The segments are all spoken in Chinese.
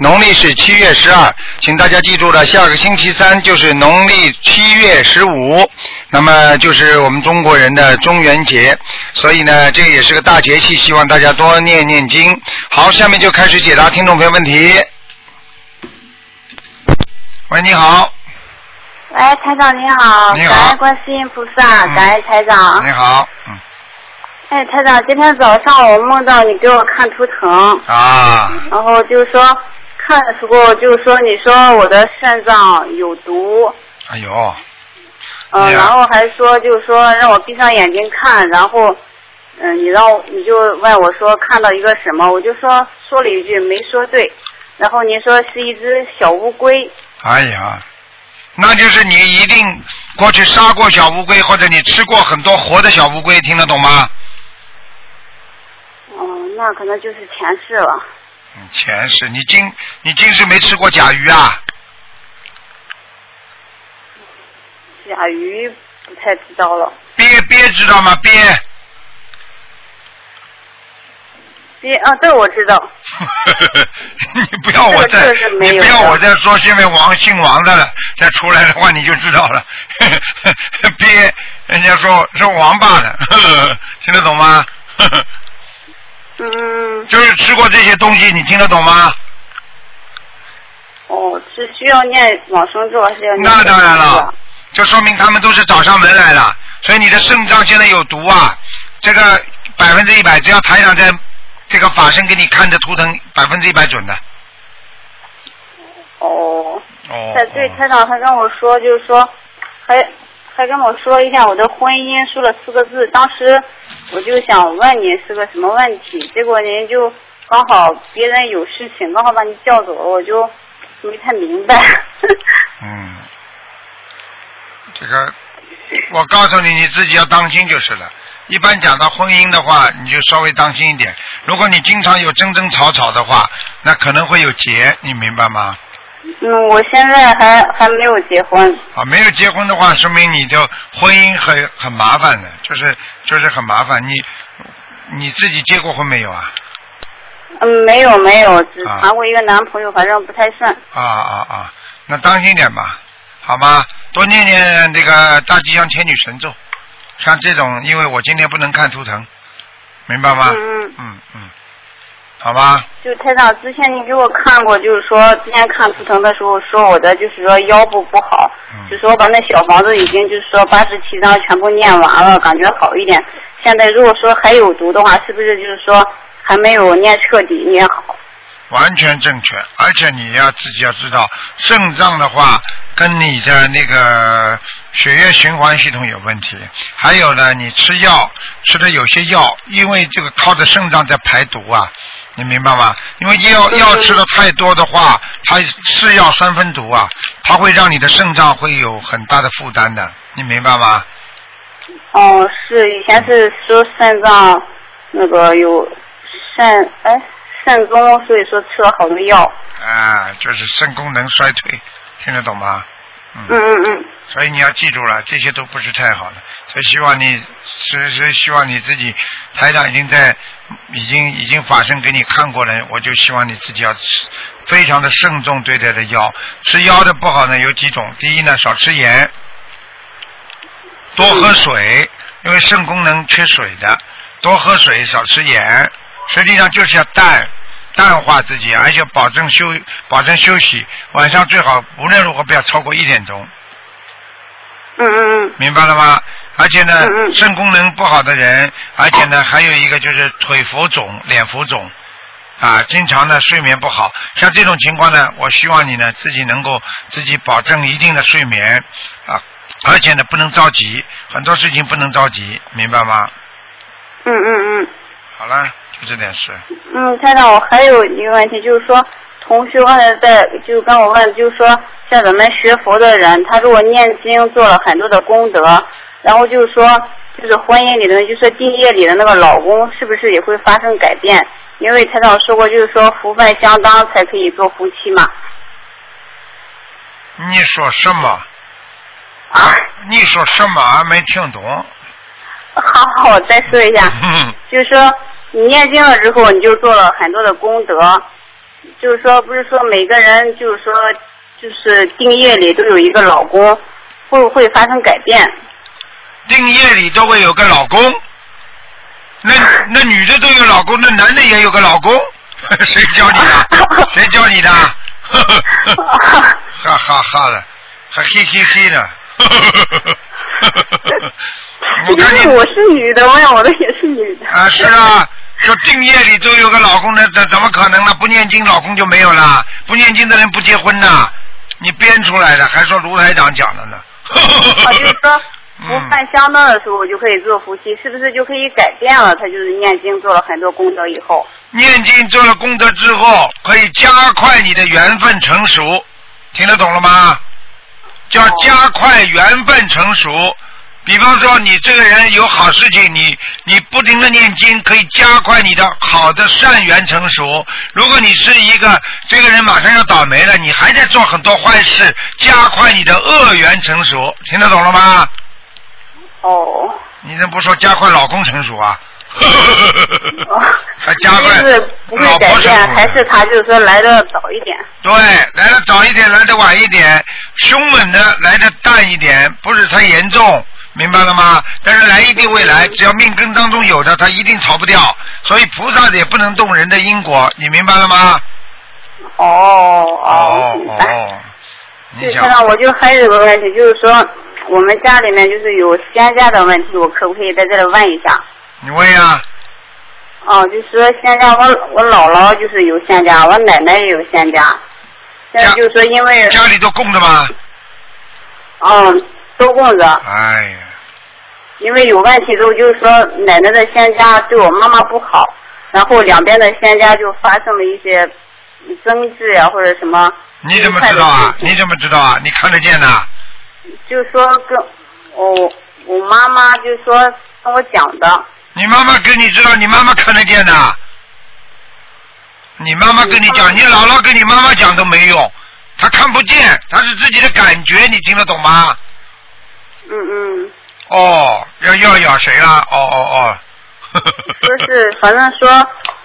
农历是七月十二，请大家记住了，下个星期三就是农历七月十五，那么就是我们中国人的中元节，所以呢，这也是个大节气，希望大家多念念经。好，下面就开始解答听众朋友问题。喂，你好，喂，台长你好，你好。感恩观世音菩萨，嗯。感恩台长。你好，嗯，哎，台长，今天早上我梦到你给我看图腾，啊，然后就是说看的时候就是说你说我的肾脏有毒，哎呦，嗯、然后还说就是说让我闭上眼睛看，然后嗯、你让我你就问我说看到一个什么，我就说说了一句没说对，然后你说是一只小乌龟，哎呀，那就是你一定过去杀过小乌龟，或者你吃过很多活的小乌龟，听得懂吗？嗯、那可能就是前世了。嗯，前世你今你今世没吃过甲鱼啊？甲鱼不太知道了。鳖鳖知道吗？鳖，鳖啊，对我知道。你不要我再你不要我再说，现在王姓王的了，再出来的话你就知道了。鳖，人家说是王八的，听得懂吗？嗯，就是吃过这些东西，你听得懂吗？哦，是需要念往生咒还是要念？那当然了。，就说明他们都是找上门来了，所以你的肾脏现在有毒啊，这个百分之一百，只要台长在这个法身给你看的图腾，百分之一百准的。哦，哦在对台长他跟我说，就是说，还还跟我说一下我的婚姻，说了四个字。当时我就想问你是个什么问题，结果您就刚好别人有事情，刚好把你叫走了，我就没太明白。嗯，这个我告诉你，你自己要当心就是了。一般讲到婚姻的话，你就稍微当心一点。如果你经常有争争吵吵的话，那可能会有结，你明白吗？嗯，我现在还还没有结婚。啊，没有结婚的话，说明你的婚姻很很麻烦的，就是就是很麻烦。你你自己结过婚没有啊？嗯，没有没有，只啊谈过一个男朋友，反正不太顺。啊啊啊！那当心点吧，好吗？多念念这个大吉祥天女神咒，像这种，因为我今天不能看图腾，明白吗？嗯嗯。嗯嗯，好吧。就台长之前你给我看过，就是说之前看图腾的时候说我的就是说腰部不好，嗯就说我把那小房子已经就是说八十七章全部念完了，感觉好一点。现在如果说还有毒的话，是不是就是说还没有念彻底念好？完全正确，而且你要自己要知道，肾脏的话跟你的那个血液循环系统有问题，还有呢，你吃药吃的有些药，因为这个靠着肾脏在排毒啊，你明白吗？因为药药吃的太多的话，它是药三分毒啊，它会让你的肾脏会有很大的负担的，你明白吗？哦，是以前是说肾脏那个有肾哎肾功，所以说吃了好多药。啊，就是肾功能衰退，听得懂吗？嗯嗯嗯。所以你要记住了，这些都不是太好的。所以希望你，是是希望你自己，台长已经在，已经已经法身给你看过了，我就希望你自己要吃非常的慎重对待的腰。吃腰的不好呢有几种，第一呢少吃盐，多喝水，因为肾功能缺水的，多喝水少吃盐，实际上就是要淡。淡化自己，而且保证休保证休息，晚上最好无论如何不要超过一点钟。嗯嗯嗯。明白了吗？而且呢肾功能不好的人，而且呢，还有一个就是腿浮肿、脸浮肿，啊，经常呢睡眠不好。像这种情况呢，我希望你呢自己能够自己保证一定的睡眠啊，而且呢不能着急，很多事情不能着急，明白吗？嗯嗯嗯。好了，就这点事。嗯，台长，我还有一个问题，就是说，同学刚才在就跟我问，就是说，像咱们学佛的人，他如果念经做了很多的功德，然后就是说，就是婚姻里的，就是定业里的那个老公，是不是也会发生改变？因为台长说过，就是说福分相当才可以做夫妻嘛。你说什么？啊，你说什么？俺没听懂。好好，我再说一下，嗯 就是说你念经了之后，你就做了很多的功德，就是说不是说每个人就是说就是定业里都有一个老公，会不会发生改变？定业里都会有个老公，那 那女的都有老公，那男的也有个老公，谁教你的？谁教你的？哈哈哈的，还嘿嘿嘿的。我看你因为我是女的，我想我的也是女的。啊，是啊，说定业里都有个老公，那怎怎么可能呢？不念经，老公就没有了。不念经的人不结婚呐，你编出来的，还说卢台长讲的呢。啊，就是说嗯福分相当的时候我就可以做夫妻，是不是就可以改变了？他就是念经做了很多功德以后，念经做了功德之后，可以加快你的缘分成熟，听得懂了吗？叫加快缘分成熟。比方说，你这个人有好事情，你你不停的念经，可以加快你的好的善缘成熟。如果你是一个这个人马上要倒霉了，你还在做很多坏事，加快你的恶缘成熟，听得懂了吗？哦，你怎么不说加快老公成熟啊？哦 还加快就是不会改老婆成变，熟还是他就是说来的早一点。对，来的早一点，来的晚一点，凶猛的来的淡一点，不是太严重，明白了吗？但是来一定会来，只要命根当中有的，他一定逃不掉。所以菩萨也不能动人的因果，你明白了吗？哦哦。哦，你对，想我就还有个问题，就是说我们家里面就是有仙家的问题，我可不可以在这里问一下？你问呀、哦，就是说仙家，我我姥姥就是有仙家，我奶奶也有仙家。现在家就是说，因为家里都供着吗？嗯都供着，哎呀，因为有问题之后，就是说奶奶的仙家对我妈妈不好，然后两边的仙家就发生了一些争执呀、或者什么。你怎么知道啊？你怎么知道啊？你看得见的？就是说跟我我妈妈就是说跟我讲的，你妈妈跟你知道，你妈妈看得见的。你妈妈跟你讲，你姥姥跟你妈妈讲都没用，她看不见，她是自己的感觉，你听得懂吗？嗯嗯，哦，要要咬谁了？哦哦哦。就是反正说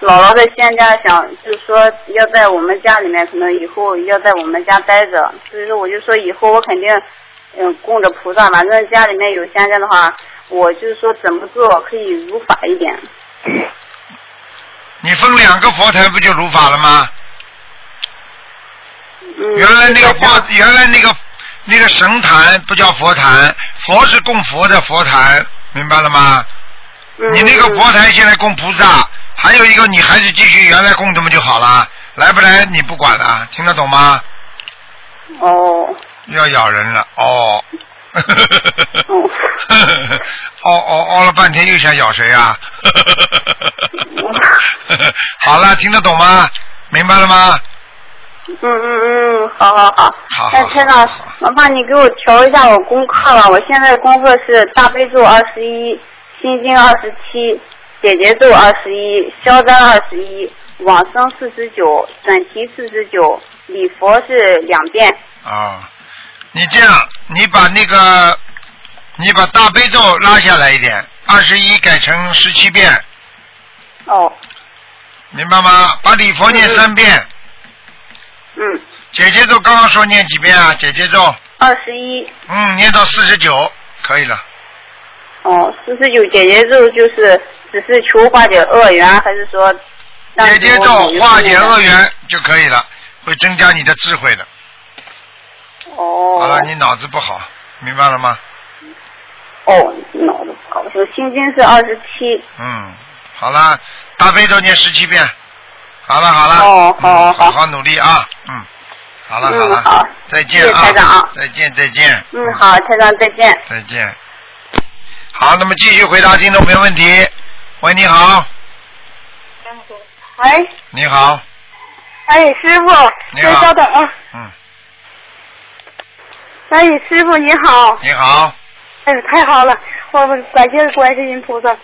姥姥在现家想，就是说要在我们家里面，可能以后要在我们家待着，所以说我就说以后我肯定嗯供着菩萨，反正家里面有香家的话，我就是说怎么做可以如法一点。你分两个佛台不就如法了吗？嗯，原来那个佛，原来那个那个神坛不叫佛坛，佛是供佛的佛坛，明白了吗？嗯你那个佛台现在供菩萨，还有一个你还是继续原来供这么就好了，来不来你不管了，听得懂吗？哦，要咬人了，哦。哦哦哦哦了半天又想咬谁啊？好了，听得懂吗？明白了吗？嗯嗯嗯，好好好。好好那台长好好，麻烦你给我调一下我功课吧。我现在功课是大悲咒二十一，心经二十七，姐姐咒二十一，消灾二十一，往生四十九，准提四十九，礼佛是两遍。啊，你这样，你把那个，你把大悲咒拉下来一点，二十一改成十七遍，哦，明白吗？把礼佛念三遍，嗯，姐姐咒刚刚说念几遍啊？姐姐咒，二十一，嗯，念到四十九可以了。哦，四十九姐姐咒就是只是求化解恶缘，还是说姐姐我咒化解恶缘就可以了，会增加你的智慧的。哦。好了，你脑子不好，明白了吗？哦，脑子不好，我心经是二十七。嗯，好了，大悲咒念十七遍。好了好了，哦好嗯好好好努力啊，嗯，好了嗯好了，好再见啊，台长再见再见，嗯，好，台长再见。再见。好，那么继续回答听众朋友问题。喂，你好，喂，你好，哎，师傅，你好稍等啊。嗯，哎，师傅你好，你好，哎，太好了，我们感谢观世音菩萨。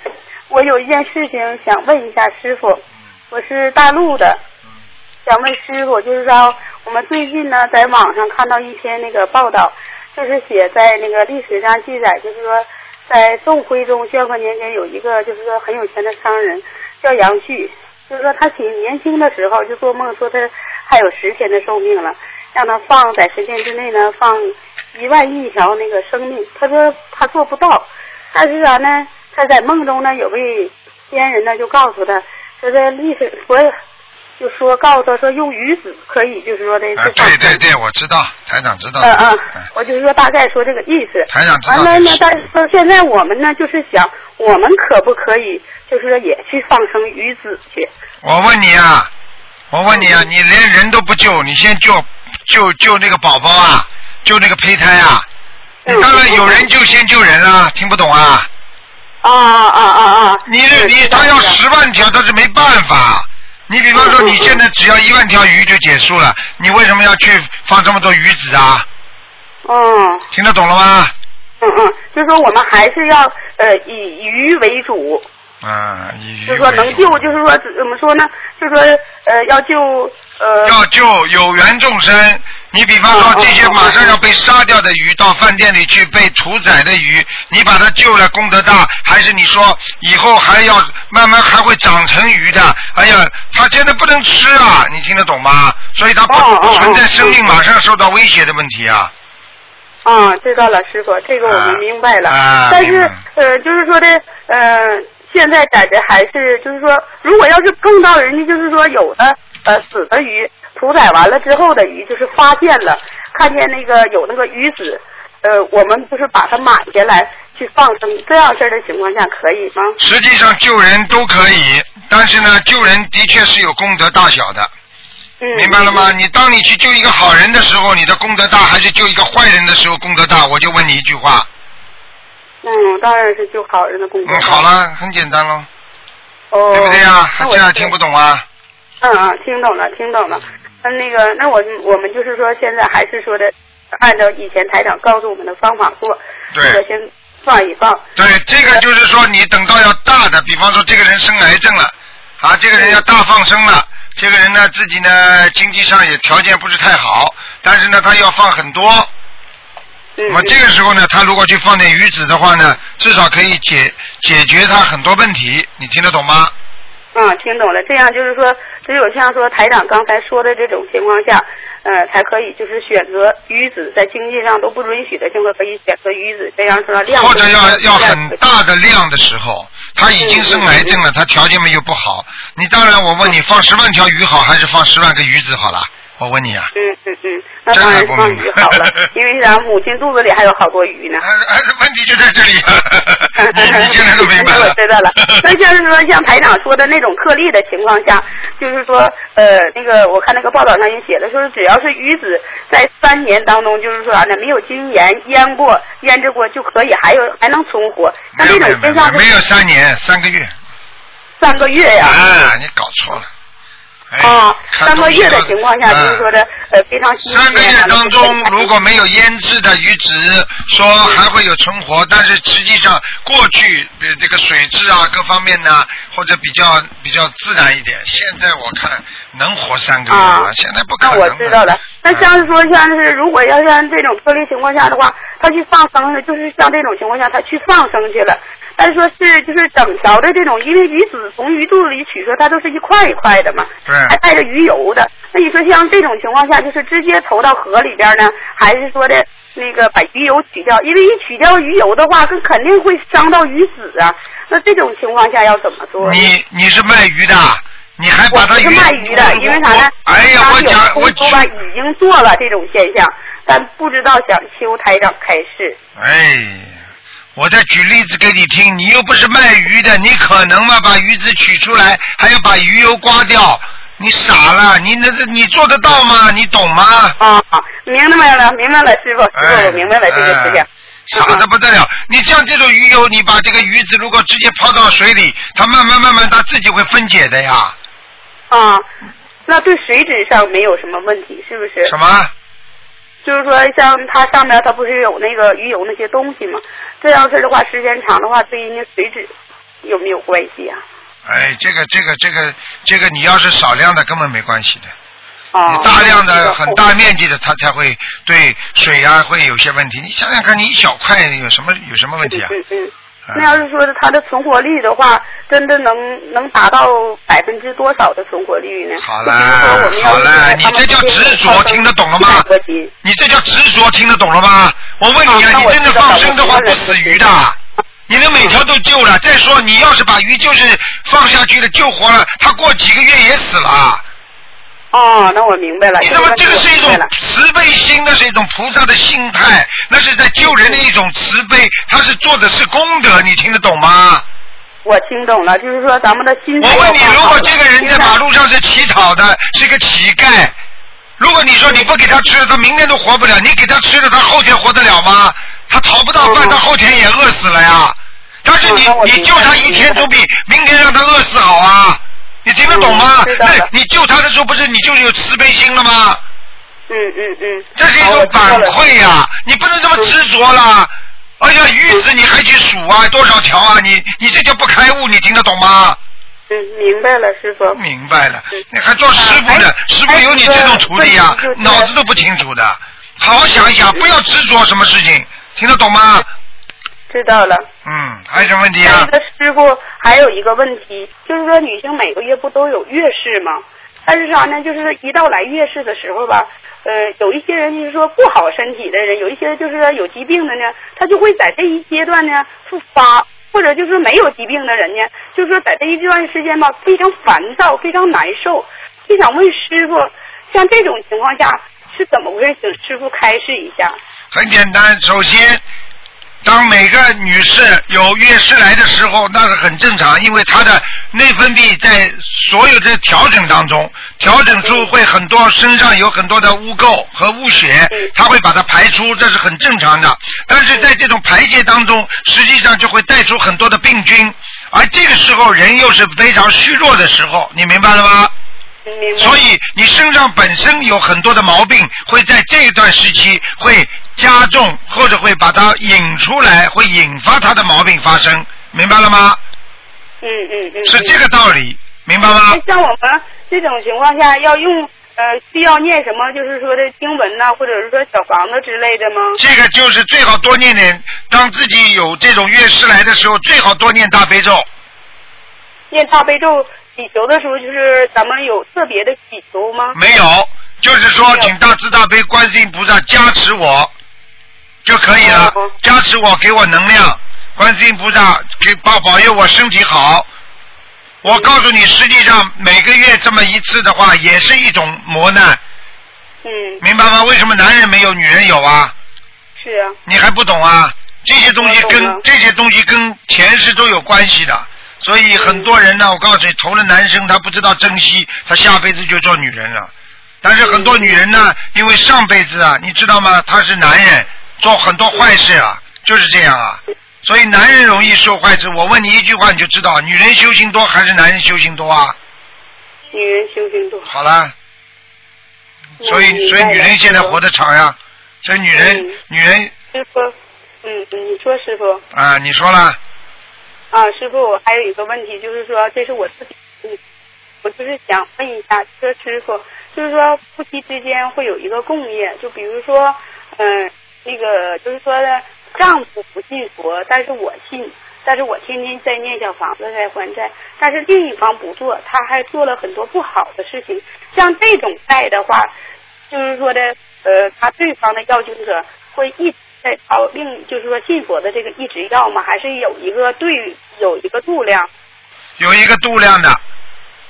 我有一件事情想问一下师傅，我是大陆的，想问师傅，就是说我们最近呢在网上看到一篇那个报道，就是写在那个历史上记载，就是说在宋徽宗宣和年间有一个就是说很有钱的商人叫杨旭，就是说他挺年轻的时候就做梦说他还有十天的寿命了，让他放在十天之内呢放一万亿条那个生命，他说他做不到，但是啥呢？他在梦中呢，有位仙人呢就告诉他，说这历史佛就说告诉他说用鱼子可以，就是说的啊，对对对，我知道，台长知道。嗯嗯嗯，我就是说大概说这个意思。台长知道完了呢这，但是说现在我们呢就是想，我们可不可以就是说也去放生鱼子去？我问你啊，我问你啊，你连人都不救，你先救救救那个宝宝啊，救那个胚胎啊？嗯当然有人就先救人啊，听不懂啊？啊啊啊啊啊！你这你他要十万条，他是没办法。你比方说，你现在只要一万条鱼就结束了，你为什么要去放这么多鱼子啊？嗯听得懂了吗？嗯嗯，就是说我们还是要呃以鱼为主，啊，以鱼就是说能救，就是说怎么说呢？就是说呃要救呃要救有缘众生。你比方说嗯嗯这些嗯马上要被杀掉的鱼，到饭店里去被屠宰的鱼，你把它救了，功德大，还是你说以后还要慢慢还会长成鱼的？哎呀，它现在不能吃啊，你听得懂吗？所以它不存在生命马上受到威胁的问题啊。啊，知道了，师傅，这个我们明白了。啊但是呃，就是说的呃，现在感觉还是就是说，如果要是碰到人家就是说有的呃死的鱼屠宰完了之后的鱼，就是发现了看见那个有那个鱼子，呃，我们不是把它买下来去放生，这样事儿的情况下可以吗？实际上救人都可以，但是呢，救人的确是有功德大小的。嗯，明白了吗？你当你去救一个好人的时候，你的功德大，还是救一个坏人的时候功德大？我就问你一句话。嗯，当然是救好人的功德。嗯，好。了，很简单喽，哦，对不对呀？这样听不懂啊？嗯嗯，听懂了，听懂了。那那个，那我我们就是说，现在还是说的，按照以前台长告诉我们的方法做，对这个先放一放。对，这个就是说，你等到要大的，比方说这个人生癌症了，啊，这个人要大放生了，这个人呢自己呢经济上也条件不是太好，但是呢他要放很多，嗯那么这个时候呢，他如果去放点鱼子的话呢，至少可以解解决他很多问题，你听得懂吗？嗯，听懂了。这样就是说，只有像说台长刚才说的这种情况下，呃，才可以就是选择鱼子，在经济上都不允许的情况，可以选择鱼子，这样说量或者要要很大的量的时候，他已经生癌症了，他条件嘛又不好。你当然，我问你，放十万条鱼好，还是放十万个鱼子好了？我问你啊。嗯嗯嗯，那当然是放鱼好了，因为咱母亲肚子里还有好多鱼呢。还还是问题就在这里，你你现在都明白了。我知道了。那像是说像台长说的那种特例的情况下，就是说呃那个我看那个报道上也写的，说只要是鱼子在三年当中，就是说啥呢，没有经盐腌过、腌制过就可以，还有还能存活。像这种现象没有三年三个月三个月呀。啊，你搞错了。哎啊，三个月的情况下，就是说啊的呃非常新鲜啊。三个月当中，如果没有腌制的鱼子，说还会有存活，但是实际上过去呃这个水质啊各方面呢，或者比较比较自然一点。现在我看能活三个月现在不可那能。我知道了。那像是说，像是如果要像这种特例情况下的话，他去放生了，就是像这种情况下，他去放生去了。但是说是就是整条的这种，因为鱼籽从鱼肚子里取出，它都是一块一块的嘛，对还带着鱼油的。那你说像这种情况下，就是直接投到河里边呢，还是说的那个把鱼油取掉？因为一取掉鱼油的话，更肯定会伤到鱼籽啊。那这种情况下要怎么做？你你是卖鱼的，你还把它我是卖鱼的，因为啥呢？哎呀，我讲我已经做了这种现象，但不知道想修台长开示。哎，我再举例子给你听，你又不是卖鱼的，你可能吗？把鱼子取出来，还要把鱼油刮掉，你傻了？你那这你做得到吗？你懂吗？啊，明白了，明白了，师傅，师哎傅，我明白了这个事情哎。傻的不得了！你像这种鱼油，你把这个鱼子如果直接泡到水里，它慢慢慢慢它自己会分解的呀。啊，那对水质上没有什么问题，是不是？什么？就是说像它上面它不是有那个鱼油那些东西吗？这样式的话，时间长的话，对人家水质有没有关系啊？哎，这个这个这个这个，你要是少量的根本没关系的。哦你，大量的很大面积的，它才会对水啊会有些问题。你想想看，你一小块有什么有什么问题啊？嗯嗯。啊那要是说它的存活率的话，真的能能达到百分之多少的存活率呢？好就比如说我了们要是好了，你这叫执着，听得懂了吗100多斤？你这叫执着，听得懂了吗？我问你啊，啊你真的放生的话不死鱼的，你能每条都救了。再说你要是把鱼就是放下去了救活了，它过几个月也死了。哦，那我明白了。你怎么这个是一种慈悲心，那是一种菩萨的心态，那是在救人的一种慈悲，他是做的是功德，你听得懂吗？我听懂了，就是说咱们的心态我问你，如果这个人在马路上是乞讨的，是个乞丐，如果你说你不给他吃，他明天都活不了；你给他吃了，他后天活得了吗？他讨不到饭，嗯他后天也饿死了呀。但是你你救他一天，总比明天让他饿死好啊！你听得懂吗那你救他的时候，不是你就有慈悲心了吗？嗯嗯嗯。这是一种反馈呀、呀。你不能这么执着了。哎呀，玉子你还去数啊？多少条啊？你你这叫不开悟，你听得懂吗？嗯，明白了，师傅。明白了嗯，你还做师傅的啊，师傅有你这种徒弟呀还有一，个脑子都不清楚的。好好想一想，不要执着什么事情，听得懂吗？知道了。嗯，还有什么问题啊个？师傅还有一个问题，就是说女性每个月不都有月事吗？但是啥呢？就是一到来月事的时候吧，呃，有一些人就是说不好身体的人，有一些就是说有疾病的呢，他就会在这一阶段呢复发，或者就是没有疾病的人呢，就是说在这一段时间吧，非常烦躁，非常难受。就想问师傅，像这种情况下是怎么回事？请师傅开示一下。很简单，首先，当每个女士有月事来的时候，那是很正常，因为她的内分泌在所有的调整当中，调整出会很多身上有很多的污垢和污血嗯，它会把它排出，这是很正常的。但是在这种排泄当中，实际上就会带出很多的病菌，而这个时候人又是非常虚弱的时候，你明白了吗？所以你身上本身有很多的毛病，会在这一段时期会加重，或者会把它引出来，会引发它的毛病发生，明白了吗？嗯嗯嗯。是这个道理，明白吗？像我们这种情况下，要用呃需要念什么？就是说的经文呐、或者是说小房子之类的吗？这个就是最好多念点，当自己有这种月事来的时候，最好多念大悲咒。念大悲咒祈求的时候，就是咱们有特别的祈求吗？没有，就是说请大慈大悲观世音菩萨加持我就可以了哦，加持我，给我能量，观世音菩萨给保保佑我身体好。我告诉你，实际上每个月这么一次的话，也是一种磨难，嗯，明白吗？为什么男人没有，女人有啊？是啊，你还不懂啊？这些东西跟这些东西跟前世都有关系的，所以很多人呢，我告诉你，投了男生他不知道珍惜，他下辈子就做女人了。但是很多女人呢，因为上辈子啊，你知道吗？她是男人，做很多坏事啊，就是这样啊。所以男人容易受坏事。我问你一句话，你就知道，女人修行多还是男人修行多啊？女人修行多。好了，所以所以女人现在活得长呀，所以女人嗯女人师傅，嗯嗯，你说师傅啊，你说了。啊，师傅，我还有一个问题，就是说，这是我自己，我就是想问一下，说师傅，就是说夫妻之间会有一个共业，就比如说，嗯、那个就是说的，丈夫不信佛，但是我信，但是我天天在念小房子在还债，但是另一方不做，他还做了很多不好的事情，像这种债的话，就是说的，呃，他对方的要经者会一直在抄另，就是说信佛的这个一直要吗？还是有一个对有一个度量？有一个度量的，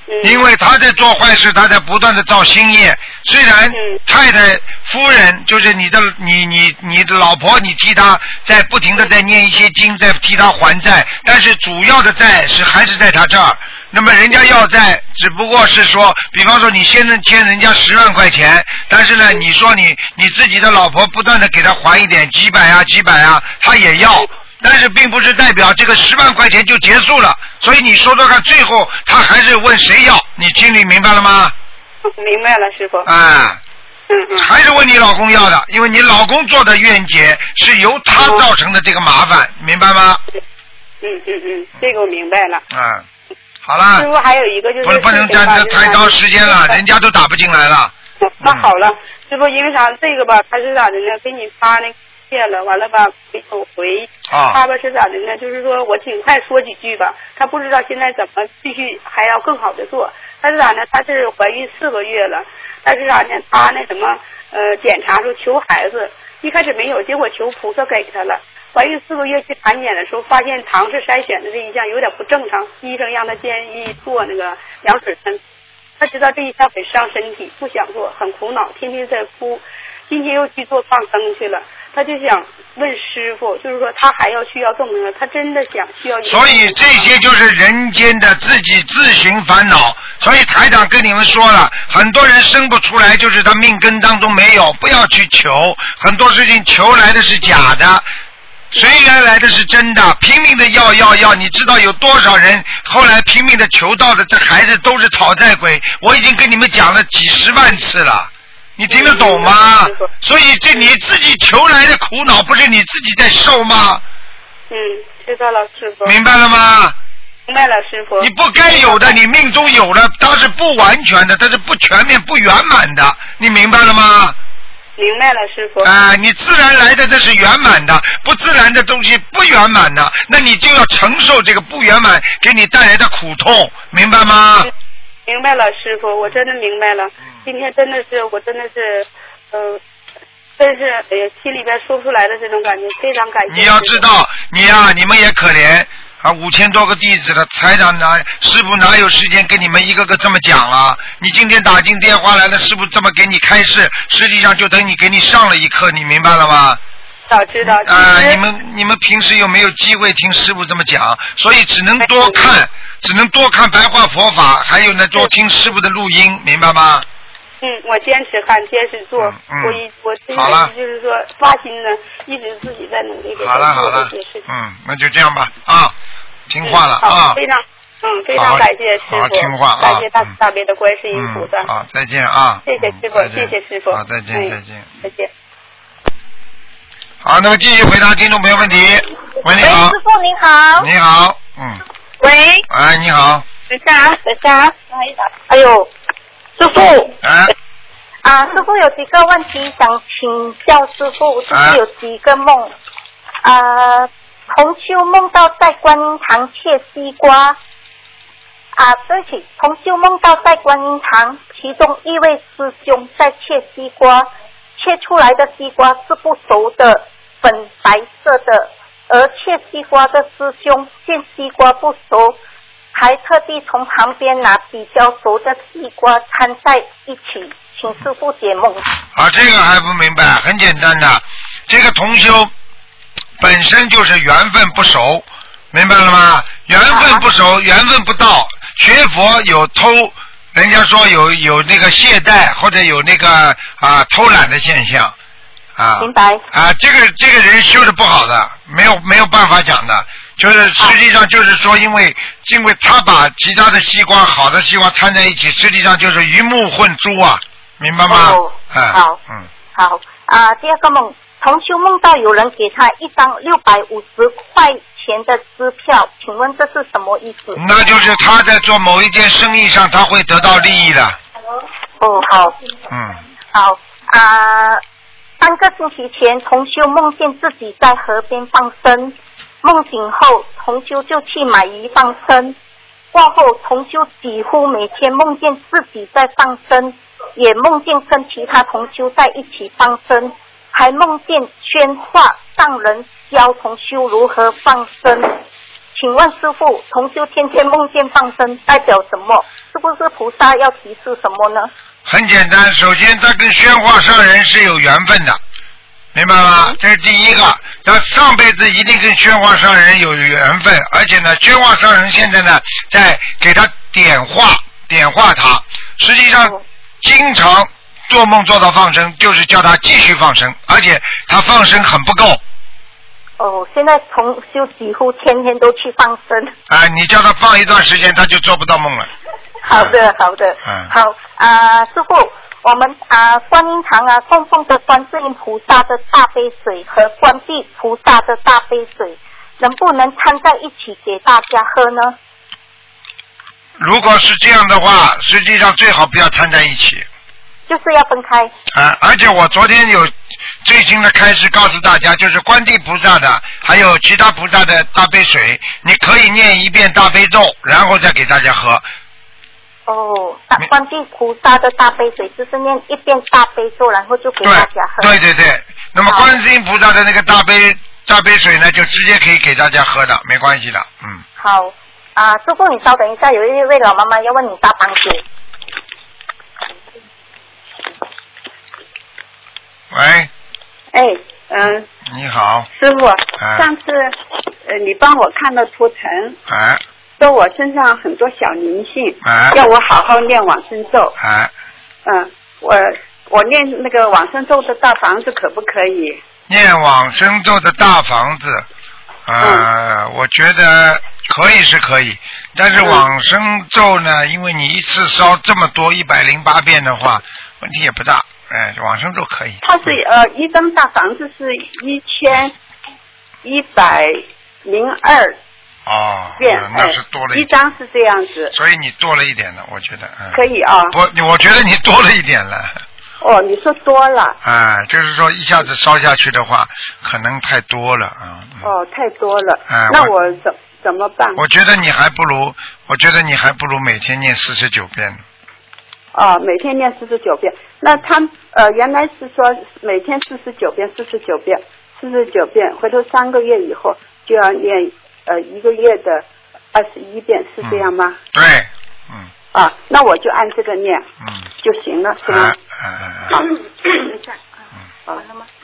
嗯，因为他在做坏事，他在不断的造新业。虽然嗯太太夫人就是你的你你你的老婆，你替他在不停的在念一些经，在替他还债，但是主要的债是还是在他这儿。那么人家要债，只不过是说，比方说你现在欠人家十万块钱，但是呢，你说你你自己的老婆不断的给他还一点几百啊几百啊，他也要。但是并不是代表这个十万块钱就结束了，所以你说说看，最后他还是问谁要，你心里明白了吗？明白了，师傅。啊，还是问你老公要的，因为你老公做的怨结是由他造成的这个麻烦，明白吗？嗯嗯嗯，这个我明白了。啊，好了师，傅还有一个就是不不能占这太长时间了，人家都打不进来了。那好了，师傅，因为啥？这个吧，他是咋的呢？给你发那个谢了，完了吧，没有回。啊他吧是咋的呢？就是说我尽快说几句吧，他不知道现在怎么继续还要更好的做。他是咋呢？他是怀孕四个月了，但是啥呢？他那什么呃，检查说求孩子，一开始没有，结果求菩萨给他了。怀孕四个月去产检的时候，发现唐氏筛选的这一项有点不正常，医生让他建议做那个羊水针。他知道这一项很伤身体，不想做，很苦恼，天天在哭。今天又去做放生去了，他就想问师傅，就是说他还要需要更多，他真的想需要。所以这些就是人间的自己自寻烦恼。所以台长跟你们说了，很多人生不出来，就是他命根当中没有，不要去求，很多事情求来的是假的。随缘来的是真的，拼命的要要要，你知道有多少人后来拼命的求到的这孩子都是讨债鬼？我已经跟你们讲了几十万次了，你听得懂吗？所以这你自己求来的苦恼，不是你自己在受吗？嗯，知道了，师傅。明白了吗？明白了，师傅。你不该有的，你命中有了，它是不完全的，它是不全面、不圆满的，你明白了吗？明白了，师傅。啊、你自然来的这是圆满的，不自然的东西不圆满的，那你就要承受这个不圆满给你带来的苦痛，明白吗？明白了，师傅，我真的明白了。嗯今天真的是，我真的是，呃，真是，哎呀，心里边说不出来的这种感觉，非常感谢。你要知道，你呀、你们也可怜啊，五千多个弟子的财长哪师傅哪有时间跟你们一个个这么讲啊？你今天打进电话来了，师傅这么给你开示，实际上就等于给你上了一课，你明白了吗？早知道。啊、你们你们平时有没有机会听师傅这么讲，所以只能多看，只能多看白话佛法，还有呢多听师傅的录音，明白吗？嗯，我坚持看，坚持做。嗯嗯我一我真好了的就是说发心呢，一直自己在努力的好了好做了这些事情。，嗯，那就这样吧啊，听话了嗯啊，非常嗯，非常感谢师好好傅，听话啊感谢大嗯大悲的观世音菩嗯，萨。好，再见啊，谢谢师傅，嗯谢谢师傅。好，再见哎再见。再见。好，那么继续回答听众朋友问题。喂，你喂，好师，傅您好。你好，嗯，喂，哎，你好，等一下啊，等一下啊，不好意思啊。哎呦，师傅啊，啊，师傅有几个问题想请教师傅，就啊是有几个梦。啊，同修梦到在观音堂切西瓜。啊，对不起，同修梦到在观音堂，其中一位师兄在切西瓜，切出来的西瓜是不熟的，粉白色的，而切西瓜的师兄见西瓜不熟，还特地从旁边拿比较熟的地瓜掺在一起，请师傅解梦。啊，这个还不明白，很简单的，这个同修本身就是缘分不熟，明白了吗？缘分不熟，缘分不到，学佛有偷，人家说有有那个懈怠或者有那个啊偷懒的现象啊。明白啊，这个这个人修的不好的，没有没有办法讲的，就是实际上就是说，因为因为他把其他的西瓜好的西瓜掺在一起，实际上就是鱼目混珠啊，明白吗？哦哎，好嗯，好啊，第二个梦，同修梦到有人给他一张六百五十块钱的支票，请问这是什么意思？那就是他在做某一件生意上，他会得到利益的，哦，好，嗯，好啊。三个星期前，同修梦见自己在河边放生，梦醒后，同修就去买鱼放生。过后，同修几乎每天梦见自己在放生，也梦见跟其他同修在一起放生，还梦见宣化上人教同修如何放生。请问师傅，同修天天梦见放生代表什么？是不是菩萨要提示什么呢？很简单。首先，他跟宣化上人是有缘分的，明白吗？这是第一个。他上辈子一定跟宣化上人有缘分，而且呢，宣化上人现在呢在给他点化点化他。实际上，经常做梦做到放生，就是叫他继续放生，而且他放生很不够哦，现在从就几乎天天都去放生。啊！你叫他放一段时间，他就做不到梦了。好的，好的，嗯好啊、师傅，我们啊观音堂啊供奉的观世音菩萨的大杯水和观地菩萨的大杯水，能不能掺在一起给大家喝呢？如果是这样的话，实际上最好不要掺在一起。就是要分开。啊，而且我昨天有最新的开始告诉大家，就是观地菩萨的，还有其他菩萨的大杯水，你可以念一遍大悲咒，然后再给大家喝。哦，大观音菩萨的大杯水就是念一遍大悲咒，然后就给大家喝。对对对，那么观世音菩萨的那个大杯大杯水呢，就直接可以给大家喝的，没关系的，嗯。好。啊，师傅，你稍等一下，有一位老妈妈要问你大帮子。喂，哎，嗯，你好，师傅，哎。上次呃你帮我看了图腾，哎说我身上很多小灵性，哎要我好好念往生咒。哎，嗯，我我念那个往生咒的大房子可不可以？念往生咒的大房子，呃，我觉得可以是可以，但是嗯往生咒呢，因为你一次烧这么多一百零八遍的话，问题也不大，哎，往生咒可以。它是呃一张大房子是一千一百零二哦，遍，那那是多了哎一张是这样子，所以你多了一点了，我觉得，嗯。可以啊。不，我觉得你多了一点了，哦，你说多了，啊，就是说一下子烧下去的话，可能太多了啊。嗯哦，太多了。哎我那我怎怎么办？我觉得你还不如，我觉得你还不如每天念四十九遍呢。哦，每天念四十九遍。那他呃原来是说每天四十九遍，四十九遍，四十九遍，回头三个月以后就要念呃一个月的二十一遍，是这样吗？对，嗯。啊，那我就按这个念嗯，就行了，是哎吗？哎哎好。哎，，等一下，好，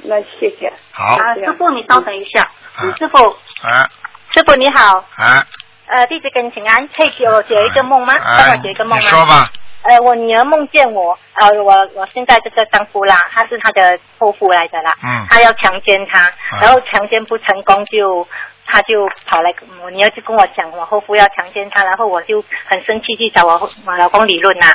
那谢谢。好，啊，师傅你稍等一下，嗯师傅，啊。师傅你好，啊。呃，弟子跟你请安，可以给我解一个梦吗？帮哎我解一个，梦你吗？说吧，呃，我女儿梦见我，呃，我我现在这个丈夫啦，他是她的后夫来的啦，嗯。他要强奸她，然后强奸不成功就。他就跑来，我女儿就跟我讲，我后夫要强奸她，然后我就很生气去找我后我老公理论呐、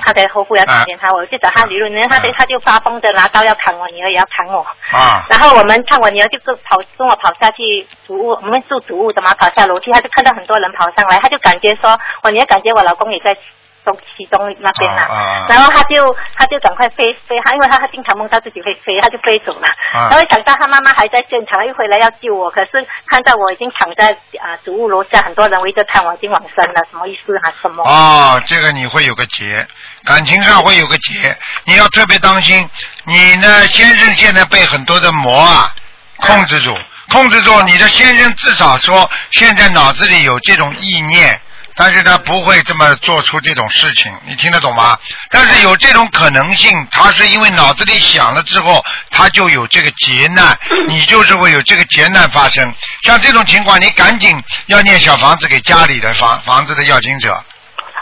他的后夫要强奸她，我就找他理论，然后他他就发疯的拿刀要砍我女儿，也要砍我。啊。然后我们看我女儿就跟跑跟我跑下去主屋，我们住主屋的嘛，跑下楼梯，他就看到很多人跑上来，他就感觉说，我女儿感觉我老公也在东其中那边啦、啊啊然后他就他就赶快飞飞，他因为他他经常梦到自己会飞，他就飞走了。啊然后想到他妈妈还在现场，又回来要救我，可是看到我已经躺在啊主屋楼下，很多人围着看我已经往生了，什么意思啊？什么？哦，这个你会有个结，感情上会有个结，你要特别当心。你呢，先生现在被很多的魔啊控制住，控制住你的先生，至少说现在脑子里有这种意念。但是他不会这么做出这种事情，你听得懂吗？但是有这种可能性，他是因为脑子里想了之后，他就有这个劫难，你就是会有这个劫难发生。像这种情况，你赶紧要念小房子给家里的房房子的要经者。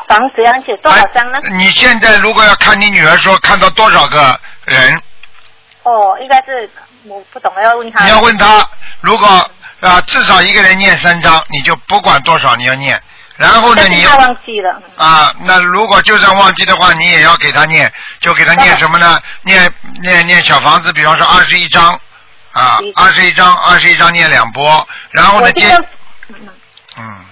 房子要写多少张呢？哎你现在如果要看你女儿说看到多少个人，哦，应该是我不懂，要问他。你要问他，如果啊至少一个人念三张，你就不管多少你要念。然后呢，你但是他忘记了。嗯啊，那如果就算忘记的话，你也要给他念，就给他念什么呢？念念念小房子，比方说二十一章啊，二十一章，二十一章念两波，然后呢接嗯。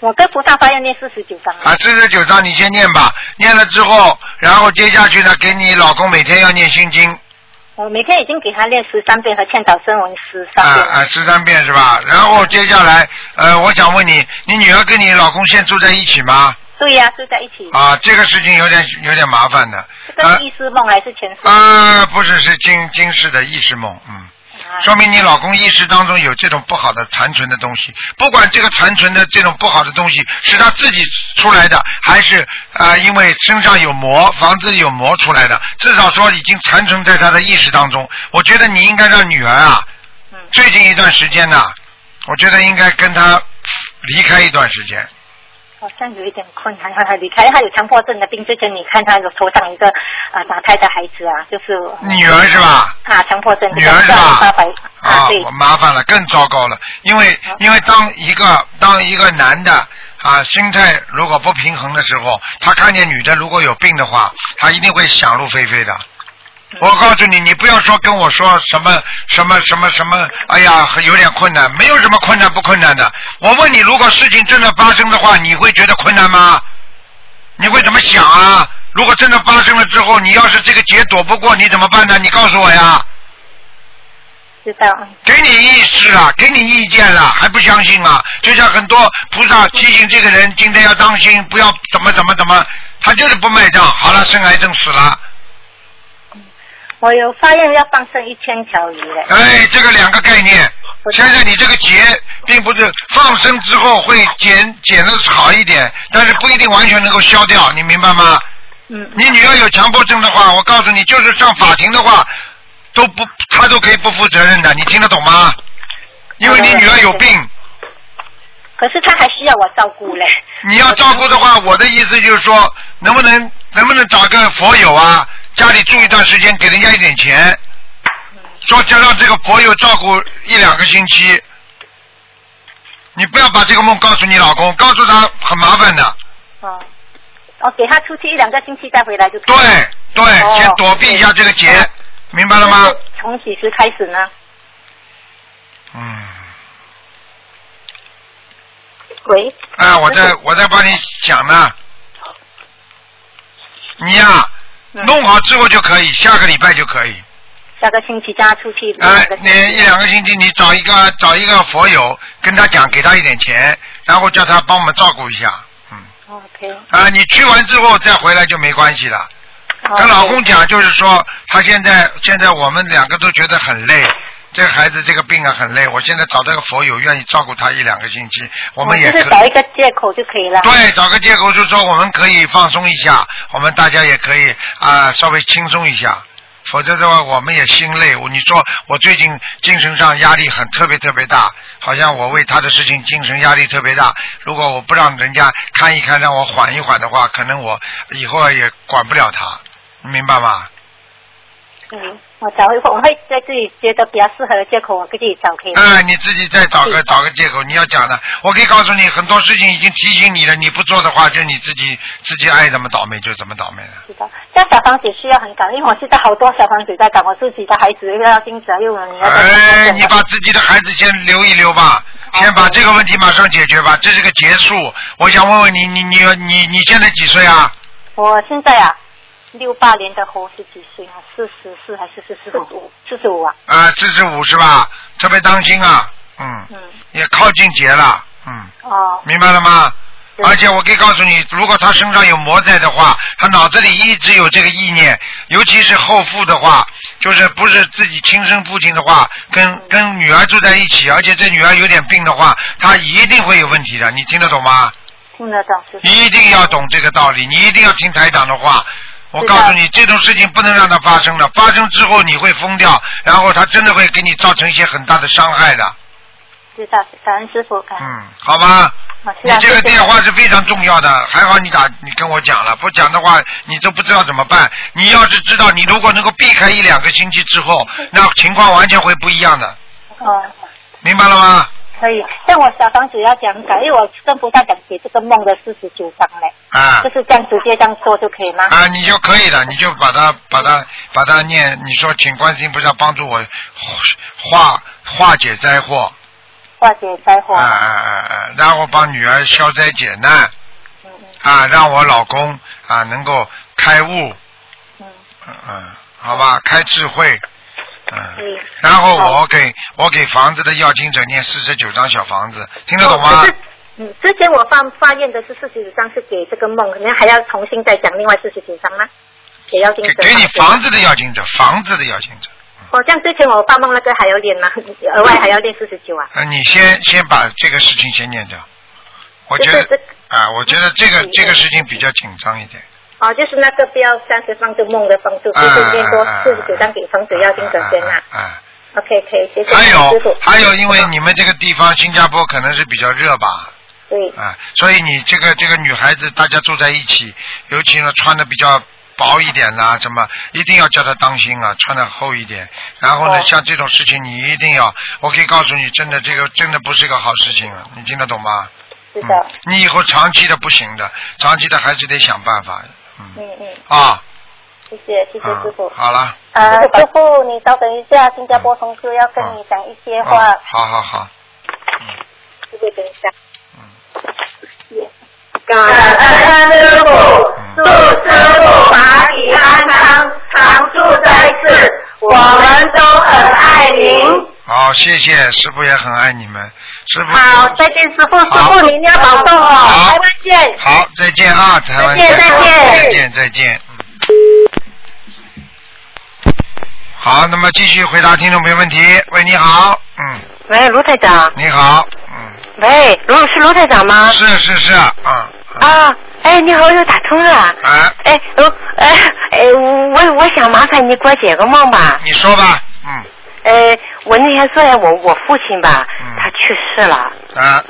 我跟菩萨发愿念四十九章。啊，四十九章你先念吧，念了之后，然后接下去呢，给你老公每天要念心经，我每天已经给他练十三遍和欠导声文十三啊遍啊。啊，十三遍是吧？然后接下来，呃，我想问你，你女儿跟你老公现在住在一起吗？对呀、住在一起。啊，这个事情有点有点麻烦的。啊这个是意识梦还是前世？啊，不是，是今今世的意识梦，嗯。啊说明你老公意识当中有这种不好的残存的东西，不管这个残存的这种不好的东西是他自己出来的，还是啊、呃因为身上有魔，房子有魔出来的，至少说已经残存在他的意识当中。我觉得你应该让女儿啊，嗯最近一段时间呢、我觉得应该跟他离开一段时间。好像有一点困难，他离开，他有强迫症的病，之前你看他有头上一个啊打胎的孩子啊，就是女儿是吧？啊强迫症，女儿是吧八百啊啊对，，麻烦了，更糟糕了，因为因为当一个当一个男的啊，心态如果不平衡的时候，他看见女的如果有病的话，他一定会想入非非的。我告诉你，你不要说跟我说什么什么什么什么，哎呀，有点困难，没有什么困难不困难的。我问你，如果事情真的发生的话，你会觉得困难吗？你会怎么想啊？如果真的发生了之后，你要是这个劫躲不过，你怎么办呢？你告诉我呀。知道。给你意识了，给你意见了，还不相信啊？就像很多菩萨提醒这个人，今天要当心，不要怎么怎么怎么，他就是不卖账。好了，生癌症死了。我有发愿要放生一千条鱼嘞。哎，这个两个概念。现在你这个劫，并不是放生之后会减减的好一点，但是不一定完全能够消掉，你明白吗？嗯。你女儿有强迫症的话，我告诉你，就是上法庭的话，都不，她都可以不负责任的，你听得懂吗？因为你女儿有病。可是她还需要我照顾嘞。你要照顾的话，我的意思就是说，能不能能不能找个佛友啊，家里住一段时间，给人家一点钱，说就让这个佛友照顾一两个星期。你不要把这个梦告诉你老公，告诉他很麻烦的。哦。哦，给他出去一两个星期再回来就可以。对对，哦先躲避一下这个劫，明白了吗？从几时开始呢？嗯。喂。哎，我在我在帮你讲呢。你呀、嗯弄好之后就可以，下个礼拜就可以。下个星期叫他出去一哎两个，星你。一两个星期，你找一个找一个佛友，跟他讲，给他一点钱，然后叫他帮我们照顾一下。嗯 OK。啊，你去完之后再回来就没关系了。哦跟老公讲，就是说他现在现在我们两个都觉得很累，这个孩子这个病啊很累。我现在找这个佛友愿意照顾他一两个星期，我们也可以。哦就是找一个借口就可以了。对，找个借口就说我们可以放松一下，我们大家也可以啊、稍微轻松一下，否则的话我们也心累。我你说我最近精神上压力很特别特别大，好像我为他的事情精神压力特别大。如果我不让人家看一看，让我缓一缓的话，可能我以后也管不了他，明白吗？嗯，我找一会，我会在自己觉得比较适合的借口，我给自己找可以吗。哎、你自己再找个找个借口，你要讲的，我可以告诉你，很多事情已经提醒你了，你不做的话，就你自己自己爱怎么倒霉就怎么倒霉了。知道，像小房子需要很赶，因为我现在好多小房子在赶，我自己的孩子又要精子，又有你要哎，你把自己的孩子先留一留吧，先把这个问题马上解决吧，这是个结束。我想问问你，你你你你现在几岁啊？我现在啊，六八年的猴是几岁啊？四十四还是四十五？四十五啊。啊，四十五是吧？特别当心啊，嗯，嗯。也靠近节了，嗯，哦。明白了吗？而且我可以告诉你，如果他身上有魔在的话，他脑子里一直有这个意念，尤其是后父的话，就是不是自己亲生父亲的话，跟跟女儿住在一起，而且这女儿有点病的话，他一定会有问题的，你听得懂吗？听得懂，一定要懂这个道理，你一定要听台长的话。我告诉你，这种事情不能让它发生的，发生之后你会疯掉，然后它真的会给你造成一些很大的伤害的。知道，感恩师傅。嗯，好吧。你这个电话是非常重要的，还好你打，你跟我讲了，不讲的话你都不知道怎么办。你要是知道，你如果能够避开一两个星期之后，那情况完全会不一样的，哦，明白了吗？可以。像我小房子要讲改，因为我跟菩萨讲写这个梦的四十九章嘞，啊。就是这样直接这样说就可以吗？啊，你就可以了，你就把它把它把它念，你说请观世音菩萨帮助我化化解灾祸，化解灾祸。啊啊啊啊，然后帮女儿消灾解难，嗯嗯。啊，让我老公啊能够开悟，嗯，嗯嗯，好吧，开智慧，嗯，嗯。然后我给我给房子的要经者念四十九张小房子，听得懂吗嗯，之前我发发愿的是四十九张，是给这个梦，可能还要重新再讲另外四十九张吗？给妖精者。给给你房子的要经者，房子的要经者。哦，这样之前我发梦那个还要练吗？额外还要练四十九啊？呃，你先先把这个事情先念掉。我觉得就是这啊，我觉得这个嗯这个事情比较紧张一点。哦，就是那个不要暂时放着梦的方式，就是念多四十九章给房子要精者先啊。啊。OK，可以，谢谢还师有傅。还有，因为你们这个地方新加坡可能是比较热吧，对，啊，所以你这个这个女孩子大家住在一起，尤其呢穿的比较薄一点啦，什么一定要叫她当心啊，穿的厚一点。然后呢，哦像这种事情你一定要，我可以告诉你，真的这个真的不是一个好事情啊，你听得懂吗？是的。嗯你以后长期的不行的，长期的还是得想办法。嗯。嗯嗯，啊，谢谢谢谢啊师傅。好了，啊，师傅，你稍等一下，新加坡同事要跟你讲一些话。啊，，好好好，师傅等一下。嗯。感恩师傅，祝师傅法体安康，常驻在世，我们都很爱您。好，谢谢师傅也很爱你们，师傅好，再见，师傅，师好傅您要保重哦，好台湾见。好，再见啊，台湾再见再见再见再见。嗯好，那么继续回答听众朋友问题。喂，你好，嗯，喂，卢台长。你好，嗯，喂，卢是卢台长吗？是是是，啊，啊，哎，你好，又打通了。啊，哎，卢，哎，哎，我我想麻烦你给我解个梦吧。你说吧，嗯，呃，我那天说呀，我我父亲吧，他去世了。啊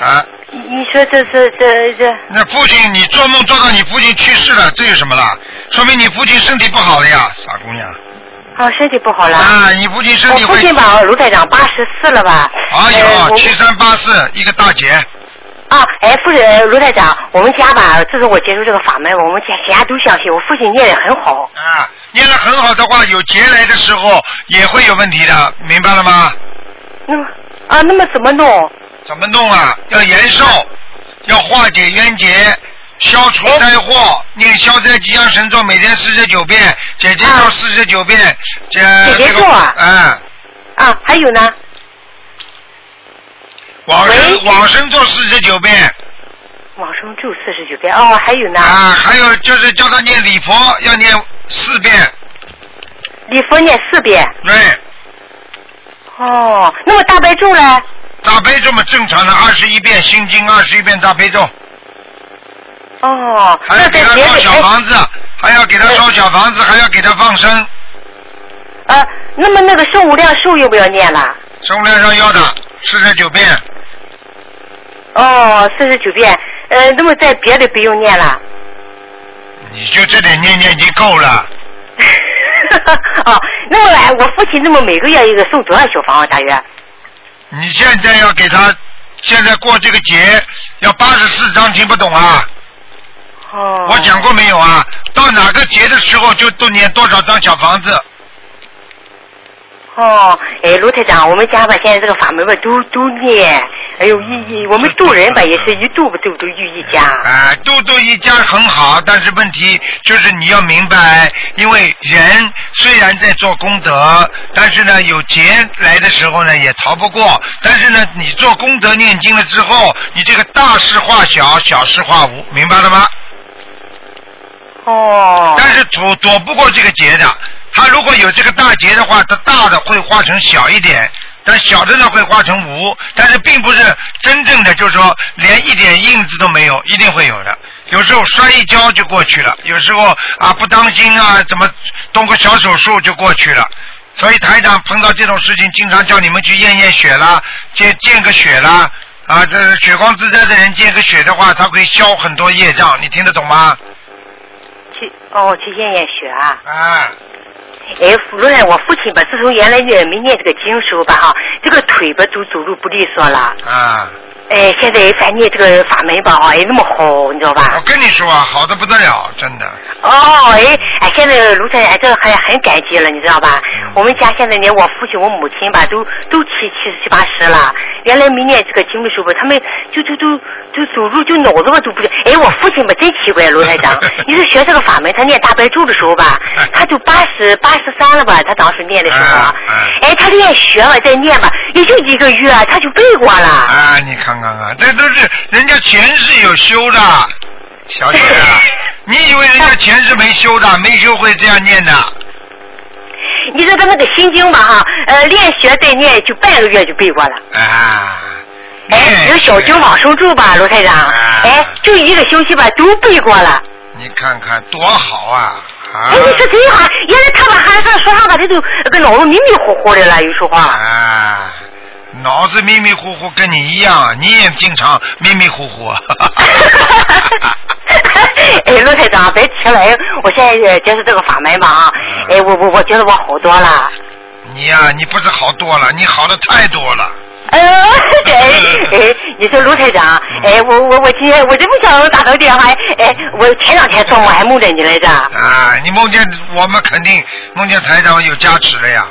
啊，你你说这是这这？那父亲，你做梦做到你父亲去世了，这有什么啦？说明你父亲身体不好了呀，傻姑娘。哦，身体不好了。啊，你父亲身体我父。亲吧，卢台长八十四了吧？哎呦，七三八四一个大姐，啊，哎，父人卢台长，我们家吧，自从我接触这个法门，我们家全家都相信，我父亲念得很好。啊，念得很好的话，有劫来的时候也会有问题的，明白了吗？那么啊，那么怎么弄？怎么弄啊？要延寿，要化解冤结，消除灾祸，念消灾吉祥神咒，每天四十九遍，姐姐咒四十九遍，这姐姐这个咒啊哎，啊，还有呢？往生往生咒四十九遍往生咒四十九遍哦，还有呢？啊，还有就是叫他念礼佛要念四遍，礼佛念四遍。对，哦，那么大悲咒呢？大悲咒嘛正常的二十一遍心经，二十一遍大悲咒，哦，还要给他烧小房子，还要给他烧小房子，还要给他放生，呃，那么那个圣无量寿要不要念了？圣无量寿要的四十九遍，哦，四十九遍。呃，那么在别的不用念了。你就这点念念已经够了。哦，那么来，我父亲那么每个月一个送多少小房啊？大约？你现在要给他，现在过这个节要八十四章，听不懂啊？哦。我讲过没有啊？到哪个节的时候就都念多少张小房子？哦，哎，卢台长，我们家吧现在这个法门吧都都念，哎呦一一我们渡人吧也是一渡不渡都遇一家。哎，度度一家很好，但是问题就是你要明白，因为人虽然在做功德，但是呢有劫来的时候呢也逃不过。但是呢，你做功德念经了之后，你这个大事化小，小事化无，明白了吗？哦。但是躲躲不过这个劫的，他如果有这个大劫的话，他大的会化成小一点。但小的呢会化成无，但是并不是真正的，就是说连一点印子都没有，一定会有的。有时候摔一跤就过去了，有时候啊不当心啊，怎么动个小手术就过去了。所以台长碰到这种事情，经常叫你们去验验血啦，见见个血啦，啊，这血光之灾的人见个血的话，他会消很多业障，你听得懂吗？去哦，去验验血啊。啊。哎，无论，我父亲吧，自从原来也没念这个经书吧哈，这个腿吧都走路不利索了。啊。哎，现在咱念这个法门吧，哎，那么好，你知道吧？我跟你说啊，好的不得了，真的。哦，哎，哎，现在卢台，哎，这还很感激了，你知道吧？我们家现在连我父亲、我母亲吧，都都七七十七八十了。原来没念这个经的时候吧，他们就就都就走路就脑子吧都不行。哎，我父亲吧真奇怪，卢台长，你说学这个法门，他念大悲咒的时候吧，他就八十八十三了吧？他当时念的时候，哎，他练学了再念吧，也就一个月，他就背过了。啊，你看这都是人家前世有修的，小姐啊，你以为人家前世没修的，没修会这样念的？你说他那个心经吧哈，呃，练学再念就半个月就背过了。啊。哎，有小经往生咒吧，罗台长。哎，就一个星期吧，都背过了。你看看多好啊！啊哎，你说真好，原来他把还是说话吧，他都跟脑子迷迷糊糊的了，有说话。啊，脑子迷迷糊糊，跟你一样，你也经常迷迷糊糊。哎，卢台长，别提了，哎，我现在接触这个法门嘛啊，哎，我我我觉得我好多了。你呀、你不是好多了，你好的太多了。哎呦，哎哎，你说卢台长，哎，我我我今天我真不想打到电话，哎，我前两天做梦还梦见你来着。啊，你梦见我们肯定梦见台长有加持了呀。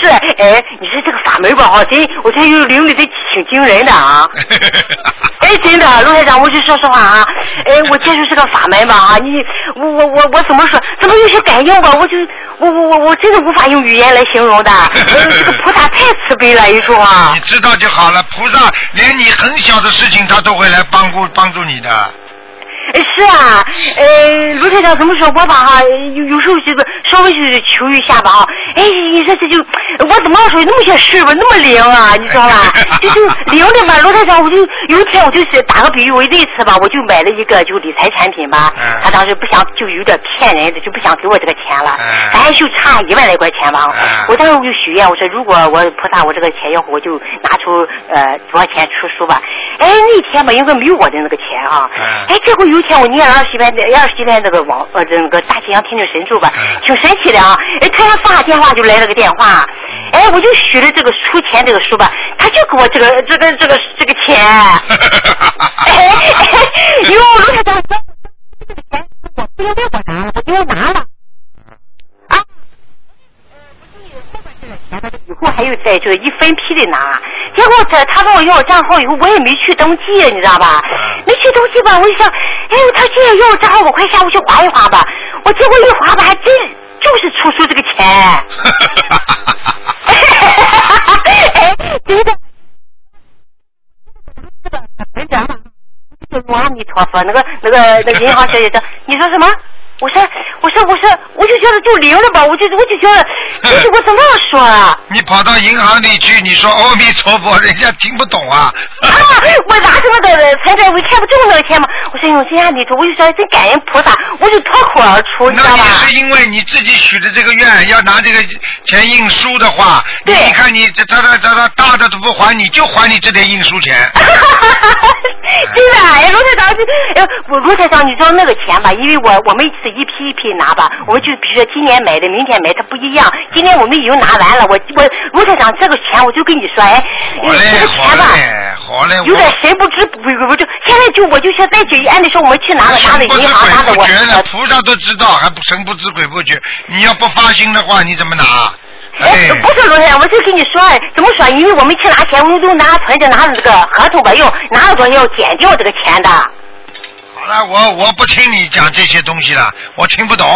是，哎，你说这个法门吧，哈，真，我这有灵力，这挺惊人的啊。哎，真的，卢台长，我就说实话啊，哎，我接触这个法门吧，啊，你，我我我我怎么说？怎么有些感应吧？我就，我我我我真的无法用语言来形容的。呃这个菩萨太慈悲了，一说啊你。知道就好了，菩萨连你很小的事情他都会来帮助帮助你的。呃是啊，呃，卢台长怎么说我吧哈，有有时候这个稍微就是求一下吧哈，哎，你说这就我怎么说那么些事吧，那么灵啊，你知道吧？就就灵的吧，卢台长，我就有一天我就是打个比喻，我那次吧，我就买了一个就理财产品吧，嗯。他当时不想就有点骗人的，就不想给我这个钱了，嗯。咱就差一万来块钱吧，嗯。我当时我就许愿，我说如果我菩萨我这个钱要我就拿出呃多少钱出书吧，哎那天吧应该没有我的那个钱啊，嗯。哎结果有一天我念了二十遍二十几遍那个网呃这个大西洋天女神咒吧，嗯。挺神奇的啊！哎，突然放下电话就来了个电话，哎，我就许了这个出钱这个书吧，他就给我这个这个这个这个钱，哎 哎，哟，卢台长，这个钱我不应该我拿了，我给我拿了啊。以后还有再这个一分批的拿，结果他他问我要账号以后，我也没去登记，你知道吧？没去登记吧，我就想，哎，他既然要我账号，我快下午去划一划吧。我结果一划吧，还真就是出出这个钱。哎，真的。台长，阿弥陀佛，那个那个那个银行小姐说，你说什么？我说我说我说我就觉得就灵了吧，我就我就觉得，就是我怎么说啊？你跑到银行里去，你说阿弥陀佛，人家听不懂啊。啊！我拿着那个存在，我看不中那个钱嘛。我说用心阿弥陀，我就说真感恩菩萨，我就脱口而出，你知那你道吧？是因为你自己许的这个愿，要拿这个钱印书的话，你对你看你这他他他他大的都不还你，就还你这点印书钱。真的，哎，卢台长，哎，我卢台长，你知道那个钱吧？因为我我们是一批一批拿吧，我们就比如说今年买的，明天买，它不一样。今年我们已经拿完了，我我卢台长这个钱，我就跟你说，哎，好嘞这个好钱吧。嘞好嘞，有点神不知鬼不觉现在就我就想再去按理说我们去拿了拿的银行拿的我觉了，呃菩萨都知道，还不神不知鬼不觉。你要不发心的话，你怎么拿？哎，不是罗先生，我就跟你说，怎么说？因为我们去拿钱，我们都拿存着拿着这个合同吧，要拿了多少要减掉这个钱的。好了，我我不听你讲这些东西了，我听不懂。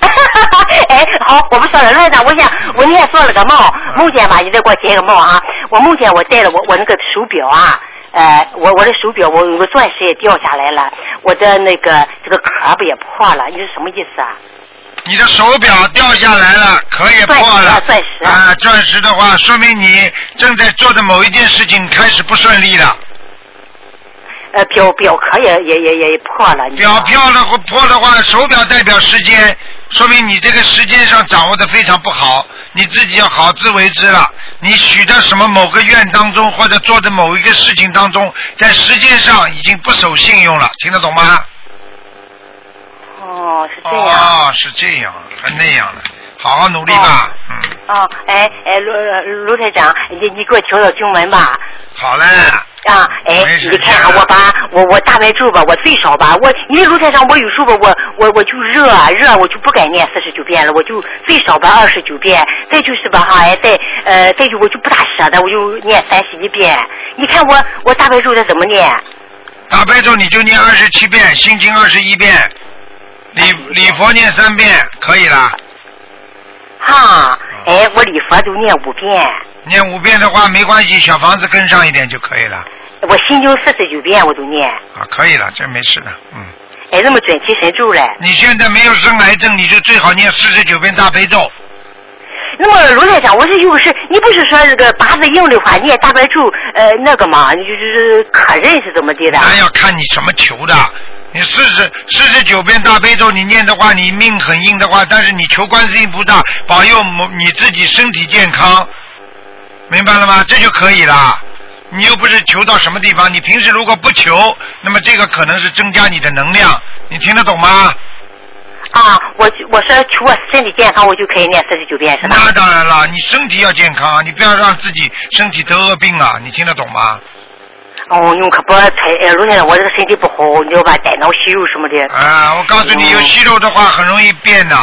哎，好，我不说了，罗先生，我想我那天做了个梦，梦见吧，你再给我解个梦啊。我梦见我戴了我我那个手表啊，呃，我我的手表我有个钻石也掉下来了，我的那个这个壳不也破了，你是什么意思啊？你的手表掉下来了，壳也破了。钻石啊钻石啊，钻石的话，说明你正在做的某一件事情开始不顺利了。呃，表表壳也也也也破了。表票了或破的话，手表代表时间，说明你这个时间上掌握的非常不好，你自己要好自为之了。你许的什么某个愿当中，或者做的某一个事情当中，在时间上已经不守信用了，听得懂吗？哦，是这样。哦，是这样，还那样的，好好努力吧。嗯，哦，哎哎，卢卢台长，你你给我调调经文吧。好嘞。啊，哎你看啊我把我我大白咒吧，我最少吧，我因为卢台上，我有时候吧，我我我就热啊热，我就不敢念四十九遍了，我就最少吧二十九遍，再就是吧哈，哎再呃再就我就不大舍得，我就念三十一遍。你看我我大白咒它怎么念？大悲咒你就念二十七遍，心经二十一遍，礼礼佛念三遍，可以了。哈，哎，我礼佛都念五遍，念五遍的话没关系，小房子跟上一点就可以了。我心经四十九遍我都念，啊，可以了，这没事的，嗯。哎，那么准提神咒嘞。你现在没有生癌症，你就最好念四十九遍大悲咒。那么卢台长，我是有个事，你不是说这个八字硬的话念大白咒，呃，那个嘛，你就是可认是怎么地的？那要看你什么求的。你四十四十九遍大悲咒，你念的话，你命很硬的话，但是你求观世音菩萨保佑你自己身体健康，明白了吗？这就可以了。你又不是求到什么地方，你平时如果不求，那么这个可能是增加你的能量，你听得懂吗？啊，我我说求我身体健康，我就可以念四十九遍是吧？那当然了，你身体要健康，你不要让自己身体得恶病啊！你听得懂吗？哦，你可不太，哎，卢先生，我这个身体不好，你要把？胆囊息肉什么的。啊，我告诉你，有息肉的话很容易变的，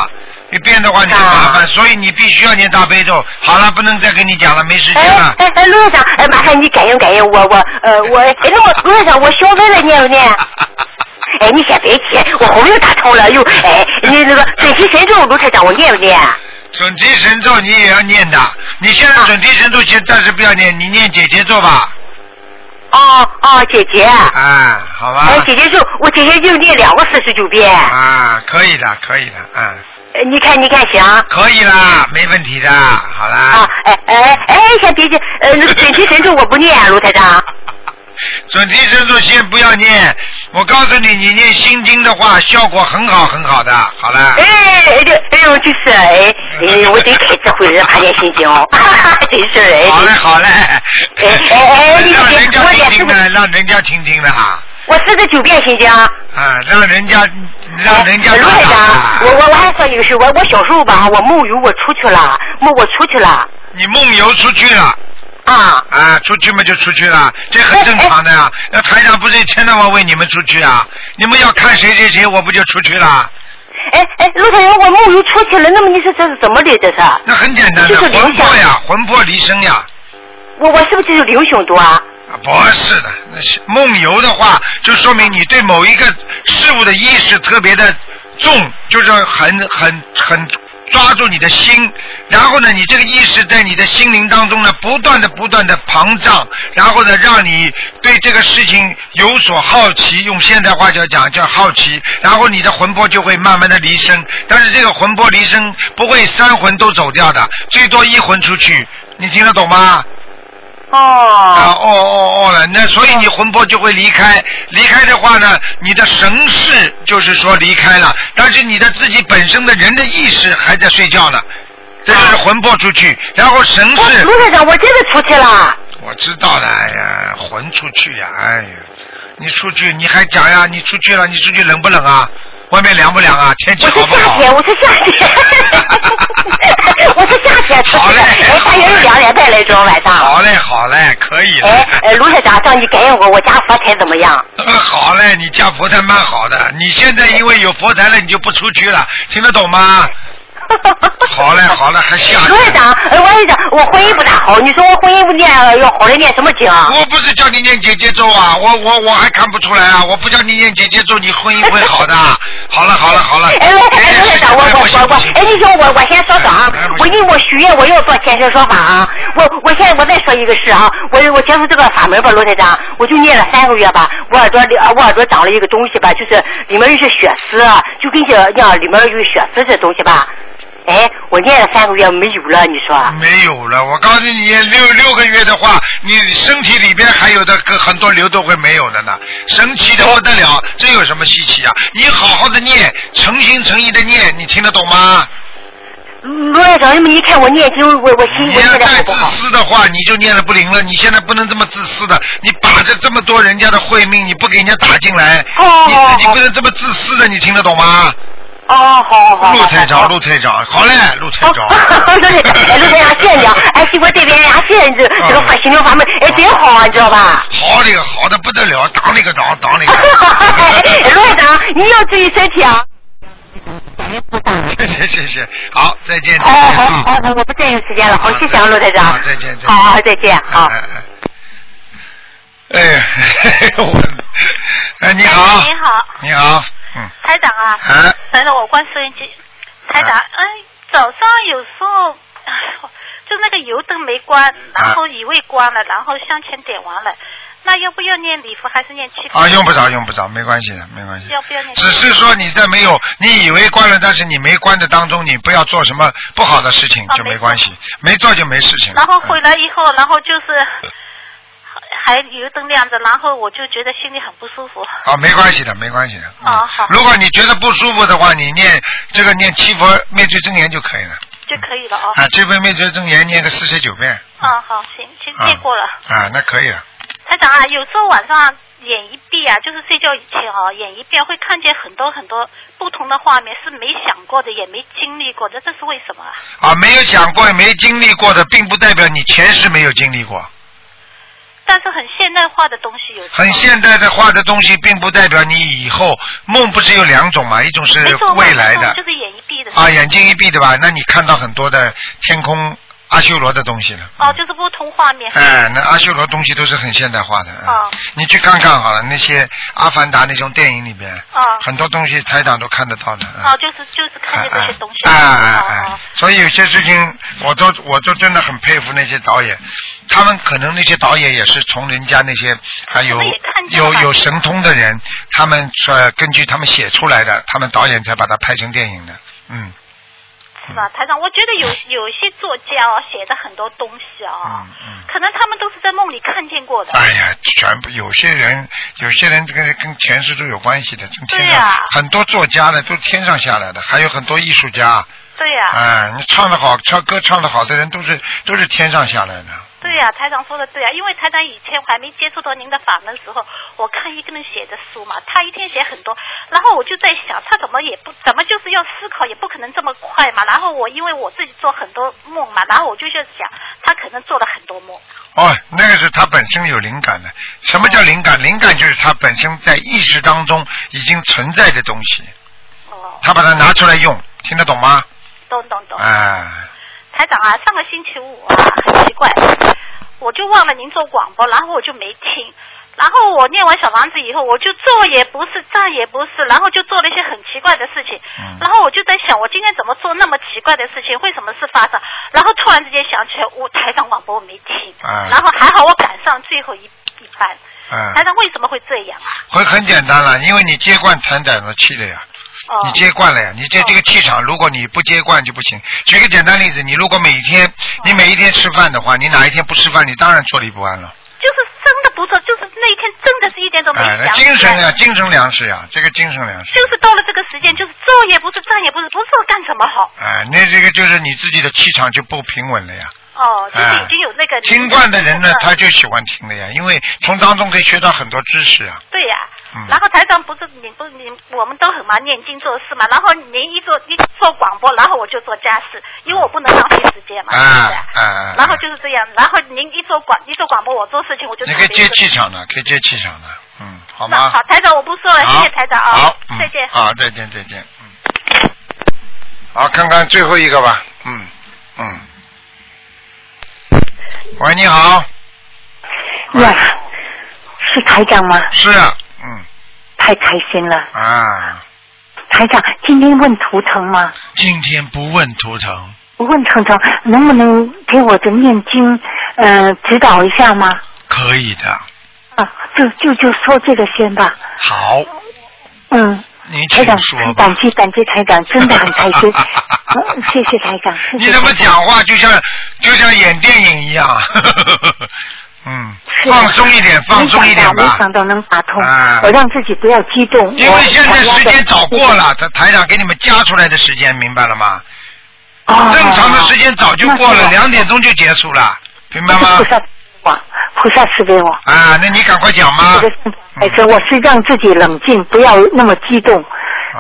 一变的话你就麻烦，所以你必须要念大悲咒。好了，不能再跟你讲了，没时间哎了。哎哎，卢院长，哎，麻烦你感应感应我我呃我，哎，那我卢院长，我小文了念不念？哎，你先别急，我后面打通了，又哎，你那个准提神咒，卢台长，我念不念？准提神咒你也要念的，你现在准提神咒先暂时不要念，你念姐姐咒吧。哦哦，姐姐。啊，好吧。哎，姐姐咒，我姐姐就念两个四十九遍。啊，可以的，可以的，嗯。呃你看，你看行？可以啦，没问题的，好啦。啊，哎哎哎，先别急，呃，那个准提神咒我不念，卢台长。准提神咒先不要念，我告诉你，你念心经的话，效果很好很好的，好了。哎哎这哎呦，就是哎哎，我得开智慧人，怕念心经，真是哎。好嘞好嘞。哎哎哎，你 让人家我也是听听的，让人家听听的哈。我四十九遍心经。啊，让人家让人家哎卢台长，啊我我我还说一个事，我我小时候吧，我梦游我出去了，梦我出去了。你梦游出去了。啊。啊，出去嘛就出去了，这很正常的呀。那台长不是一天到晚为你们出去啊？你们要看谁谁谁，我不就出去了？哎哎，卢台长，我梦游出去了，那么你说这是怎么的？这是？那很简单的，就是魂魄呀，魂魄离身呀。我我是不是就是灵性多啊？不是的，那梦游的话，就说明你对某一个事物的意识特别的重，就是很很很抓住你的心，然后呢，你这个意识在你的心灵当中呢，不断的不断的膨胀，然后呢，让你对这个事情有所好奇，用现代话叫讲叫好奇，然后你的魂魄就会慢慢的离身，但是这个魂魄离身不会三魂都走掉的，最多一魂出去，你听得懂吗？啊，哦。哦哦哦了，那所以你魂魄就会离开，离开的话呢，你的神识就是说离开了，但是你的自己本身的人的意识还在睡觉呢，这就是魂魄出去，然后神我识卢台长，我真的出去了。我知道了，哎呀，魂出去呀，哎呀，你出去你还讲呀，你出去了，你出去冷不冷啊？外面凉不凉啊？天气我好不好？是夏天，我是夏天，我是夏天出去的。哎，大约是两点半来钟晚上。好嘞，好嘞，可以了。哎，哎，卢台长，叫你感应我，我家佛台怎么样？呃好嘞，你家佛台蛮好的。你现在因为有佛台了，你就不出去了，听得懂吗？好嘞，好嘞，还下卢台长，哎，我跟你讲，我婚姻不大好，你说我婚姻不念要好了念什么经？我不是叫你念姐姐咒啊，我我我还看不出来啊！我不叫你念姐姐咒，你婚姻会好的。好了好了好了，哎，哎，卢台长，我我我我，哎，你说我我先说说啊我因为我许愿我要做天生说法啊，我我现在我再说一个事啊，我我接触这个法门吧，罗台长，我就念了三个月吧，我耳朵里呃我耳朵长了一个东西吧，就是里面有些血丝，啊就跟像像里面有血丝这东西吧，哎，我念了三个月没有了，你说？没有了。我告诉你，六六个月的话，你身体里边还有的个很多瘤都会没有的呢，神奇的不得了。这有什么稀奇啊？你好好的念，诚心诚意的念，你听得懂吗？罗院长，那么一看我念经，我我心你我现在要再自？私的话，你就念了不灵了。你现在不能这么自私的，你把着这么多人家的慧命，你不给人家打进来，哦你自己不能这么自私的，你听得懂吗？哦，好好好。陆台长，好陆台长，好嘞，陆台哦，长。对对，哎，陆台长，谢谢你啊！哎，是我这边呀，谢谢你这这个发心灵法门，哎，真好啊，你知道吧？好的好的不得了，当那个当，当那个陆台长，你要注意身体啊！谢谢谢谢，好，再见。好好我不占用时间了，好，谢谢啊，陆台长。好再见再见好好，再见，好。哎哎哎，哎你好，哎你好，你好，嗯，台长啊，哎，台长，我关收音机。台长，哎，早上有时候，哎 呦就那个油灯没关，然后以为关了，然后向前点完了，那要不要念礼佛还是念七佛？啊，用不着用不着，没关系的，没关系。要不要念？只是说你在没有你以为关了，但是你没关的当中，你不要做什么不好的事情啊就没关系，没做就没事情。然后回来以后，然后就是还油灯亮着，然后我就觉得心里很不舒服。啊，没关系的，没关系的。嗯哦好如果你觉得不舒服的话，你念这个念七佛灭罪真言就可以了。就可以了哦。啊，这份灭罪真言念个四十九遍。啊，好，行，先念过了。啊，那可以了。台长啊，有时候晚上眼一闭啊，就是睡觉以前啊，眼一闭会看见很多很多不同的画面，是没想过的，也没经历过的，这是为什么啊？啊，没有想过也没经历过的，并不代表你前世没有经历过。但是很现代化的东西有。很现代的化的东西，并不代表你以后梦不是有两种嘛？一种是，未来的梦就是眼一闭的。啊，眼睛一闭的吧？那你看到很多的天空阿修罗的东西了。哦，就是不同画面。哎，那阿修罗东西都是很现代化的。哦。你去看看好了，那些《阿凡达》那种电影里边，哦。很多东西台长都看得到的。哦，就是就是看见这些东西。哎哎哎！所以有些事情，我都我都真的很佩服那些导演，他们可能那些导演也是从人家那些还有有有神通的人，他们呃根据他们写出来的，他们导演才把它拍成电影的，嗯。是吧，台长？我觉得有有一些作家哦，写的很多东西啊、可能他们都是在梦里看见过的。嗯哎呀，全部有些人，有些人这个跟前世都有关系的，从天上、很多作家呢都是天上下来的，还有很多艺术家。对呀、哎，你唱的好，唱歌唱的好的人都是都是天上下来的。对呀、台长说的对啊，因为台长以前我还没接触到您的法门的时候，我看一个人写的书嘛，他一天写很多，然后我就在想，他怎么也不怎么就是要思考，也不可能这么快嘛。然后我因为我自己做很多梦嘛，然后我就在想，他可能做了很多梦。哦，那个是他本身有灵感的。什么叫灵感？灵感就是他本身在意识当中已经存在的东西。哦。他把它拿出来用，听得懂吗？懂懂懂。哎，台长啊，上个星期五啊，很奇怪，我就忘了您做广播，然后我就没听。然后我念完小房子以后，我就坐也不是，站也不是，然后就做了一些很奇怪的事情。然后我就在想，我今天怎么做那么奇怪的事情？为什么事发生？然后突然之间想起来，我台长广播我没听。啊然后还好我赶上最后一一班。嗯台长为什么会这样啊？会很简单了，因为你接惯台长的气了呀。哦。你接惯了呀，你这这个气场，如果你不接惯就不行。举个简单例子，你如果每天，你每一天吃饭的话，你哪一天不吃饭，你当然坐立不安了。就是真的不错，就是那一天真的是一点都没哎。精神呀，精神粮食呀，这个精神粮食。就是到了这个时间，就是坐也不是，站也不是，不知道干什么好。哎，那这个就是你自己的气场就不平稳了呀。哦，就是哎已经有那个听惯的人呢，他就喜欢听了呀，因为从当中可以学到很多知识啊。对呀、嗯然后台长不是你不你我们都很忙念经做事嘛，然后您一做一做广播，然后我就做家事，因为我不能浪费时间嘛，是不是？啊啊然后就是这样，然后您一做广一做广播，我做事情我就你可以接气场的，可以接气场的，嗯，好吗？那好，台长我不说了，谢谢台长啊，好，嗯再见。好，再见，再见，嗯。好，看看最后一个吧，嗯嗯。喂，你好。呀，是台长吗？是啊，嗯太开心了，啊，台长，今天问图腾吗？今天不问图腾，不问图腾，能不能给我的念经呃指导一下吗？可以的。啊，就就就说这个先吧。好，嗯，你台长请说，吧。感激感激台长，真的很开心。嗯谢谢台长，谢谢你怎么讲话就像就像演电影一样？嗯，放松一点，放松一点没吧。想到能打通，啊我让自己不要激动。因为现在时间早过了，台台长给你们加出来的时间，明白了吗？哦正常的时间早就过了，两点钟就结束了，明白吗菩？萨我菩萨赐给我。啊，那你赶快讲吗？这个哎，这我是让自己冷静，不要那么激动。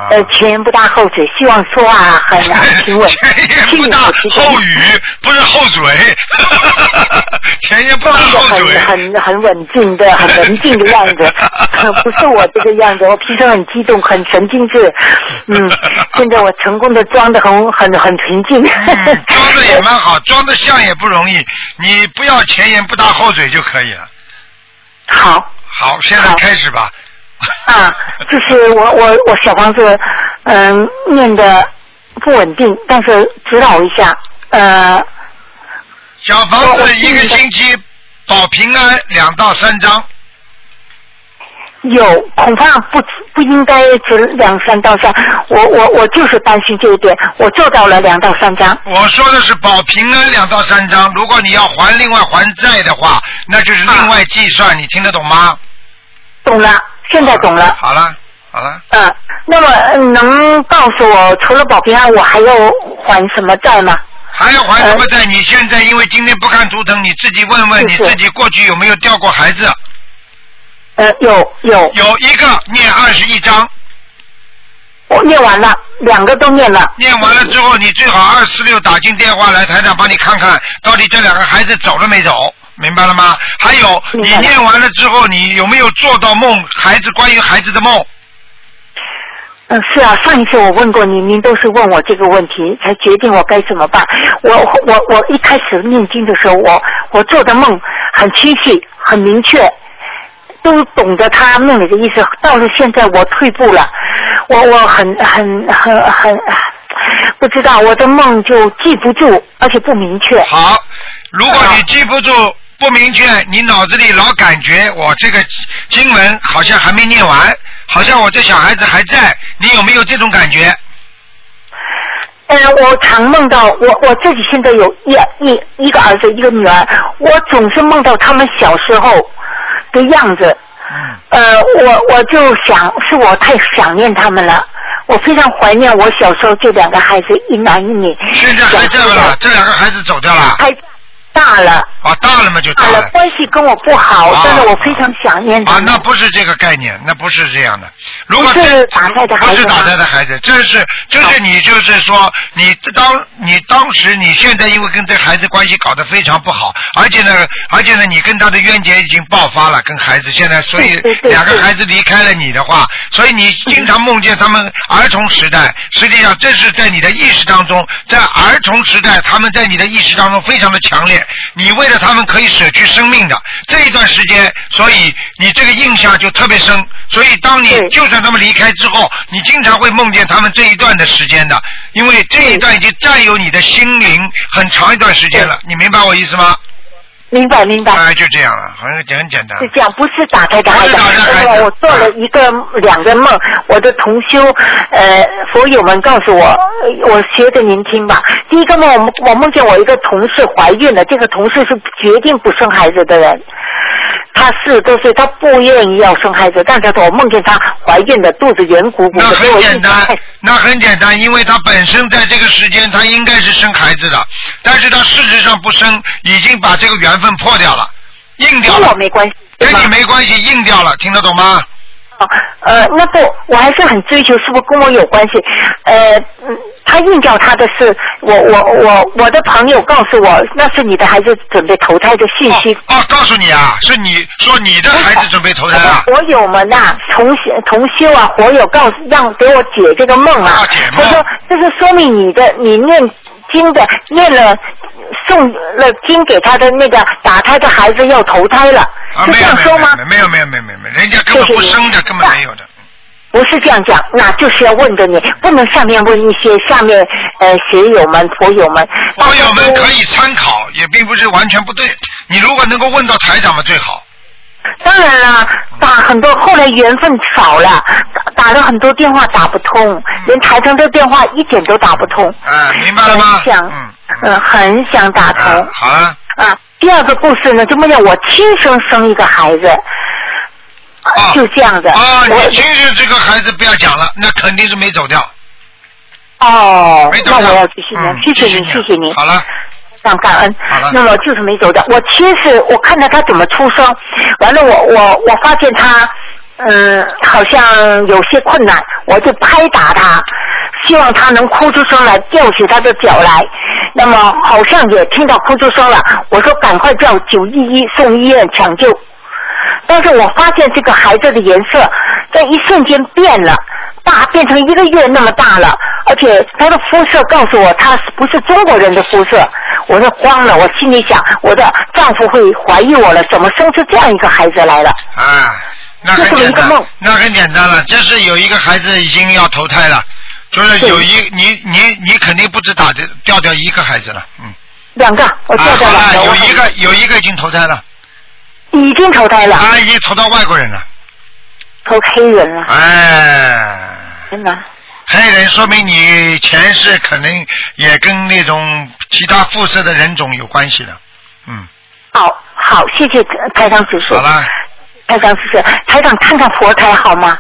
啊呃，前言不搭后嘴，希望说话很很平稳，前言不搭后语，不是后嘴。前言不搭后嘴。很很很稳静的、很文静的样子，不是我这个样子。我平时很激动，很神经质。嗯，现在我成功的装的很很很平静。嗯 装的也蛮好，装的像也不容易。你不要前言不搭后嘴就可以了。好。好，现在开始吧。啊，就是我我我小房子，嗯、念的不稳定，但是指导一下，呃，小房子一个星期保平安两到三张，有恐怕不不应该只两三到三，我我我就是担心这一点，我做到了两到三张。我说的是保平安两到三张。如果你要还另外还债的话，那就是另外计算。你听得懂吗？懂了，现在懂了。好了，好了。嗯，那么呃能告诉我，除了保平安，我还要还什么债吗？还要还什么债？你现在因为今天不看图腾，你自己问问你自己过去有没有掉过孩子？呃，有有。有一个念二十一章。我念完了，两个都念了。念完了之后，你最好二四六打进电话来，台长帮你看看到底这两个孩子走了没走，明白了吗？还有，你念完了之后，你有没有做到梦？孩子关于孩子的梦？嗯，是啊，上一次我问过您，您都是问我这个问题，才决定我该怎么办。我我我一开始念经的时候，我我做的梦很清晰，很明确。都懂得他梦里的意思，到了现在我退步了，我我很很很很不知道我的梦就记不住，而且不明确。好，如果你记不住、不明确，你脑子里老感觉我这个经文好像还没念完，好像我这小孩子还在，你有没有这种感觉？呃，我常梦到我我自己现在有一一一个儿子一个女儿，我总是梦到他们小时候。的样子，呃，我我就想是我太想念他们了，我非常怀念我小时候这两个孩子，一男一女。现在还在了，这两个孩子走掉了。大了啊，大了嘛就大了。关系跟我不好，但是我非常想念他。啊，那不是这个概念，那不是这样的。如果是打胎的孩子，不是打胎的孩子，这是这是你就是说你当你当时你现在因为跟这孩子关系搞得非常不好，而且呢而且呢你跟他的冤结已经爆发了，跟孩子现在所以两个孩子离开了你的话，所以你经常梦见他们儿童时代，实际上这是在你的意识当中，在儿童时代他们在你的意识当中非常的强烈。你为了他们可以舍去生命的这一段时间，所以你这个印象就特别深。所以当你就算他们离开之后，你经常会梦见他们这一段的时间的，因为这一段已经占有你的心灵很长一段时间了。你明白我意思吗？明白明白，哎，就这样了，很很简单。是这样，不是打开的孩子。我做了一个两个梦，我的同修呃佛友们告诉我，我学着您听吧。第一个梦，我我梦见我一个同事怀孕了，这个同事是决定不生孩子的人。她四十多岁，她不愿意要生孩子，但是我梦见她怀孕的，肚子圆鼓鼓的。那很简单，那很简单，因为她本身在这个时间，她应该是生孩子的，但是她事实上不生，已经把这个缘分破掉了，硬掉了。跟我没关系，跟你没关系，硬掉了，听得懂吗？呃，那不，我还是很追求，是不是跟我有关系？呃，嗯，他硬叫他的是，我我我我的朋友告诉我，那是你的孩子准备投胎的信息。哦，告诉你啊，是你说你的孩子准备投胎啊？我友们呐，同同修啊，火友告诉让给我解这个梦啊。他说这是说明你的你念经的念了送了经给他的那个打胎的孩子要投胎了，是这样说吗？没有没有没有没有没有，人家根本不生的，根本没有的。不是这样讲，那就是要问着你，不能下面问一些下面呃学友们、佛友们。佛友们可以参考，也并不是完全不对。你如果能够问到台长嘛，最好。当然了，打很多后来缘分少了，打打了很多电话打不通，连台长的电话一点都打不通。嗯，明白了吗？很想，嗯，很想打通。好啊。啊，第二个故事呢，就梦见我亲生生一个孩子。啊，就这样子。啊，你亲生这个孩子不要讲了，那肯定是没走掉。哦，那我要继续念，谢谢您，谢谢您。好了。非常感恩。那么就是没走掉。我其实，我看到他怎么出生，完了我我我发现他嗯好像有些困难，我就拍打他，希望他能哭出声来，吊起他的脚来。那么好像也听到哭出声了，我说赶快叫九一一送医院抢救。但是我发现这个孩子的颜色在一瞬间变了，大变成一个月那么大了，而且他的肤色告诉我他不是中国人的肤色，我就慌了，我心里想我的丈夫会怀疑我了，怎么生出这样一个孩子来了？啊，那很简单，那很简单了，就是有一个孩子已经要投胎了，就是有一你你你肯定不止打掉掉掉一个孩子了，嗯，两个，我掉掉两个，有一个有一个已经投胎了。已经投胎了。啊，已经投到外国人了。投黑人了。哎。真的。黑人说明你前世可能也跟那种其他肤色的人种有关系的。嗯。好，好，谢谢台长叔叔。好了。台长叔叔，台长看看佛台好吗？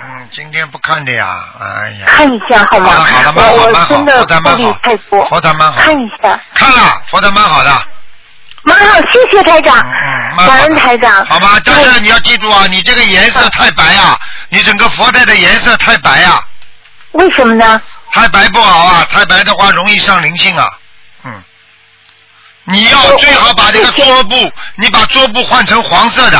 嗯，今天不看的呀，哎呀。看一下好吗？好了，蛮好，蛮好，佛台蛮好。佛台蛮好。看一下。看了，佛台蛮好的。蛮好，谢谢台长。感恩台长。好吧，但是你要记住啊，你这个颜色太白啊，你整个佛台的颜色太白啊。为什么呢？太白不好啊，太白的话容易上灵性啊。嗯。你要最好把这个桌布，你把桌布换成黄色的。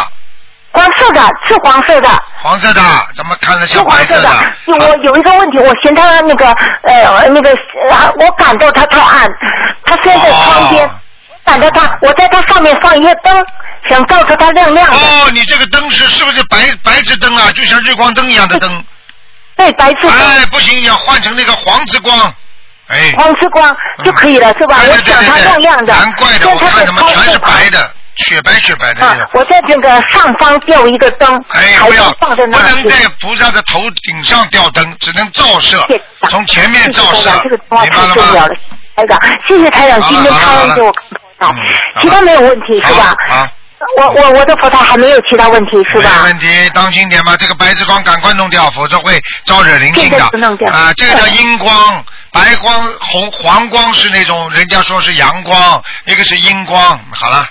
黄色的，是黄色的。黄色的，怎么看着是像白色黄色的。我有一个问题，我嫌它那个呃那个，呃我感到它太暗，它现在窗边，感到它，我在它上面放一个灯，想照出它亮亮的。哦，你这个灯是是不是白白炽灯啊？就像日光灯一样的灯。对，白炽灯。哎，不行，你要换成那个黄之光。哎。黄之光就可以了，是吧？对对我想它亮亮的。难怪的，我看怎么全是白的，雪白雪白的啊。我在这个上方吊一个灯，哎，台不要放在不那里。能在菩萨的头顶上吊灯，只能照射，从前面照射谢谢这个明白了吗？台长，谢谢台长今天开恩给我看到，其他没有问题是吧？啊。我我我的佛台还没有其他问题是吧？没问题，当心点吧，这个白之光赶快弄掉，否则会招惹灵性的这个弄掉啊。这个叫阴光，白光、红黄光是那种人家说是阳光，一个是阴光。好了，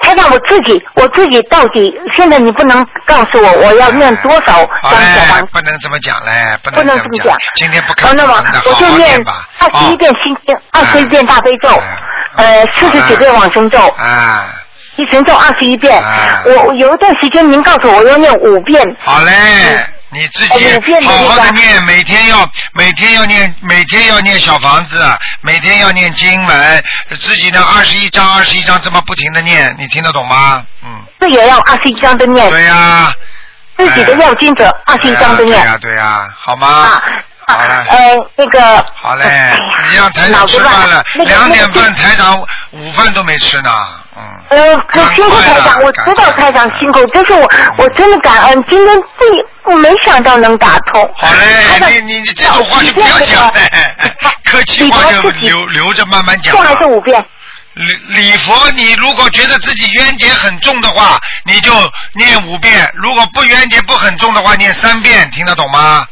台长，我自己我自己到底现在你不能告诉我我要念多少好张小嘞房，不能这么讲嘞，不不能能这么讲。今天不哦看，那么我就念。二十一遍心经，二十一遍大悲咒，呃，四十九遍往生咒，啊，一神咒二十一遍我有一段时间您告诉我要念五遍，好嘞，你自己好好的念，每天要每天要念，每天要念小房子，每天要念经文，自己呢二十一章二十一章这么不停的念，你听得懂吗？嗯，这也要二十一章的念。对呀。自己的要经者二十一章的念。对呀对呀，好吗？好了。呃，那个。好嘞，你让台长吃饭了，两点半台长午饭都没吃呢。呃，可辛苦台长，我知道台长辛苦，但是我我真的感恩，今天这我没想到能打通。好嘞，你你你这种话就不要讲嘞，客气话就留留着慢慢讲。还是五遍。礼礼佛，你如果觉得自己冤结很重的话，你就念五遍；如果不冤结不很重的话，念三遍，听得懂吗？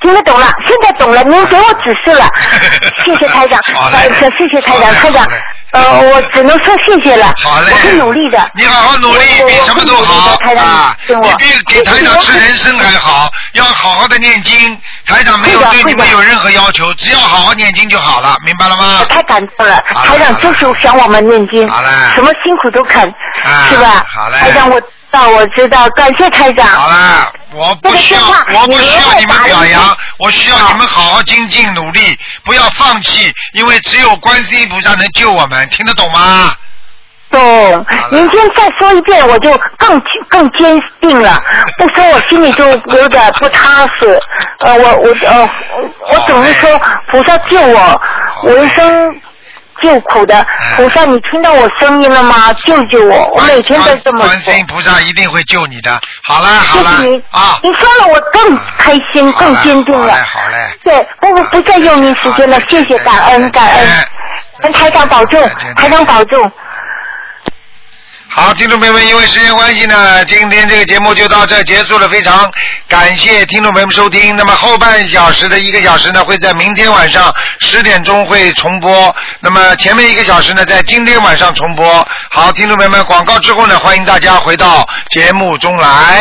听得懂了，现在懂了，您给我指示了，谢谢台长，好嘞呃谢谢台长，台长，呃，我只能说谢谢了，好嘞我会努力的。你好好努力，比什么都好台长你比给台长吃人参还好，要好好的念经。台长没有对你们有任何要求，只要好好念经就好了，明白了吗？太感动了，台长就是想我们念经，好嘞什么辛苦都肯，啊是吧？好嘞台长，我知道，我知道，感谢台长。好了，我不需要，我不需要你们表扬，我需要你们好好精进努力，不要放弃，因为只有观世音菩萨能救我们，听得懂吗？懂，您今天再说一遍，我就更更坚定了。不说我心里就有点不踏实。呃，我我呃，我总是说菩萨救我，我一生救苦的菩萨，你听到我声音了吗？救救我！我每天都这么说观世。音菩萨一定会救你的。好了好了谢谢你啊，你说了，我更开心，更坚定了。好嘞。对，不不不再用您时间了，谢谢，感恩感恩，跟台长保重，台长保重。好，听众朋友们，因为时间关系呢，今天这个节目就到这结束了。非常感谢听众朋友们收听。那么后半小时的一个小时呢，会在明天晚上十点钟会重播。那么前面一个小时呢，在今天晚上重播。好，听众朋友们，广告之后呢，欢迎大家回到节目中来。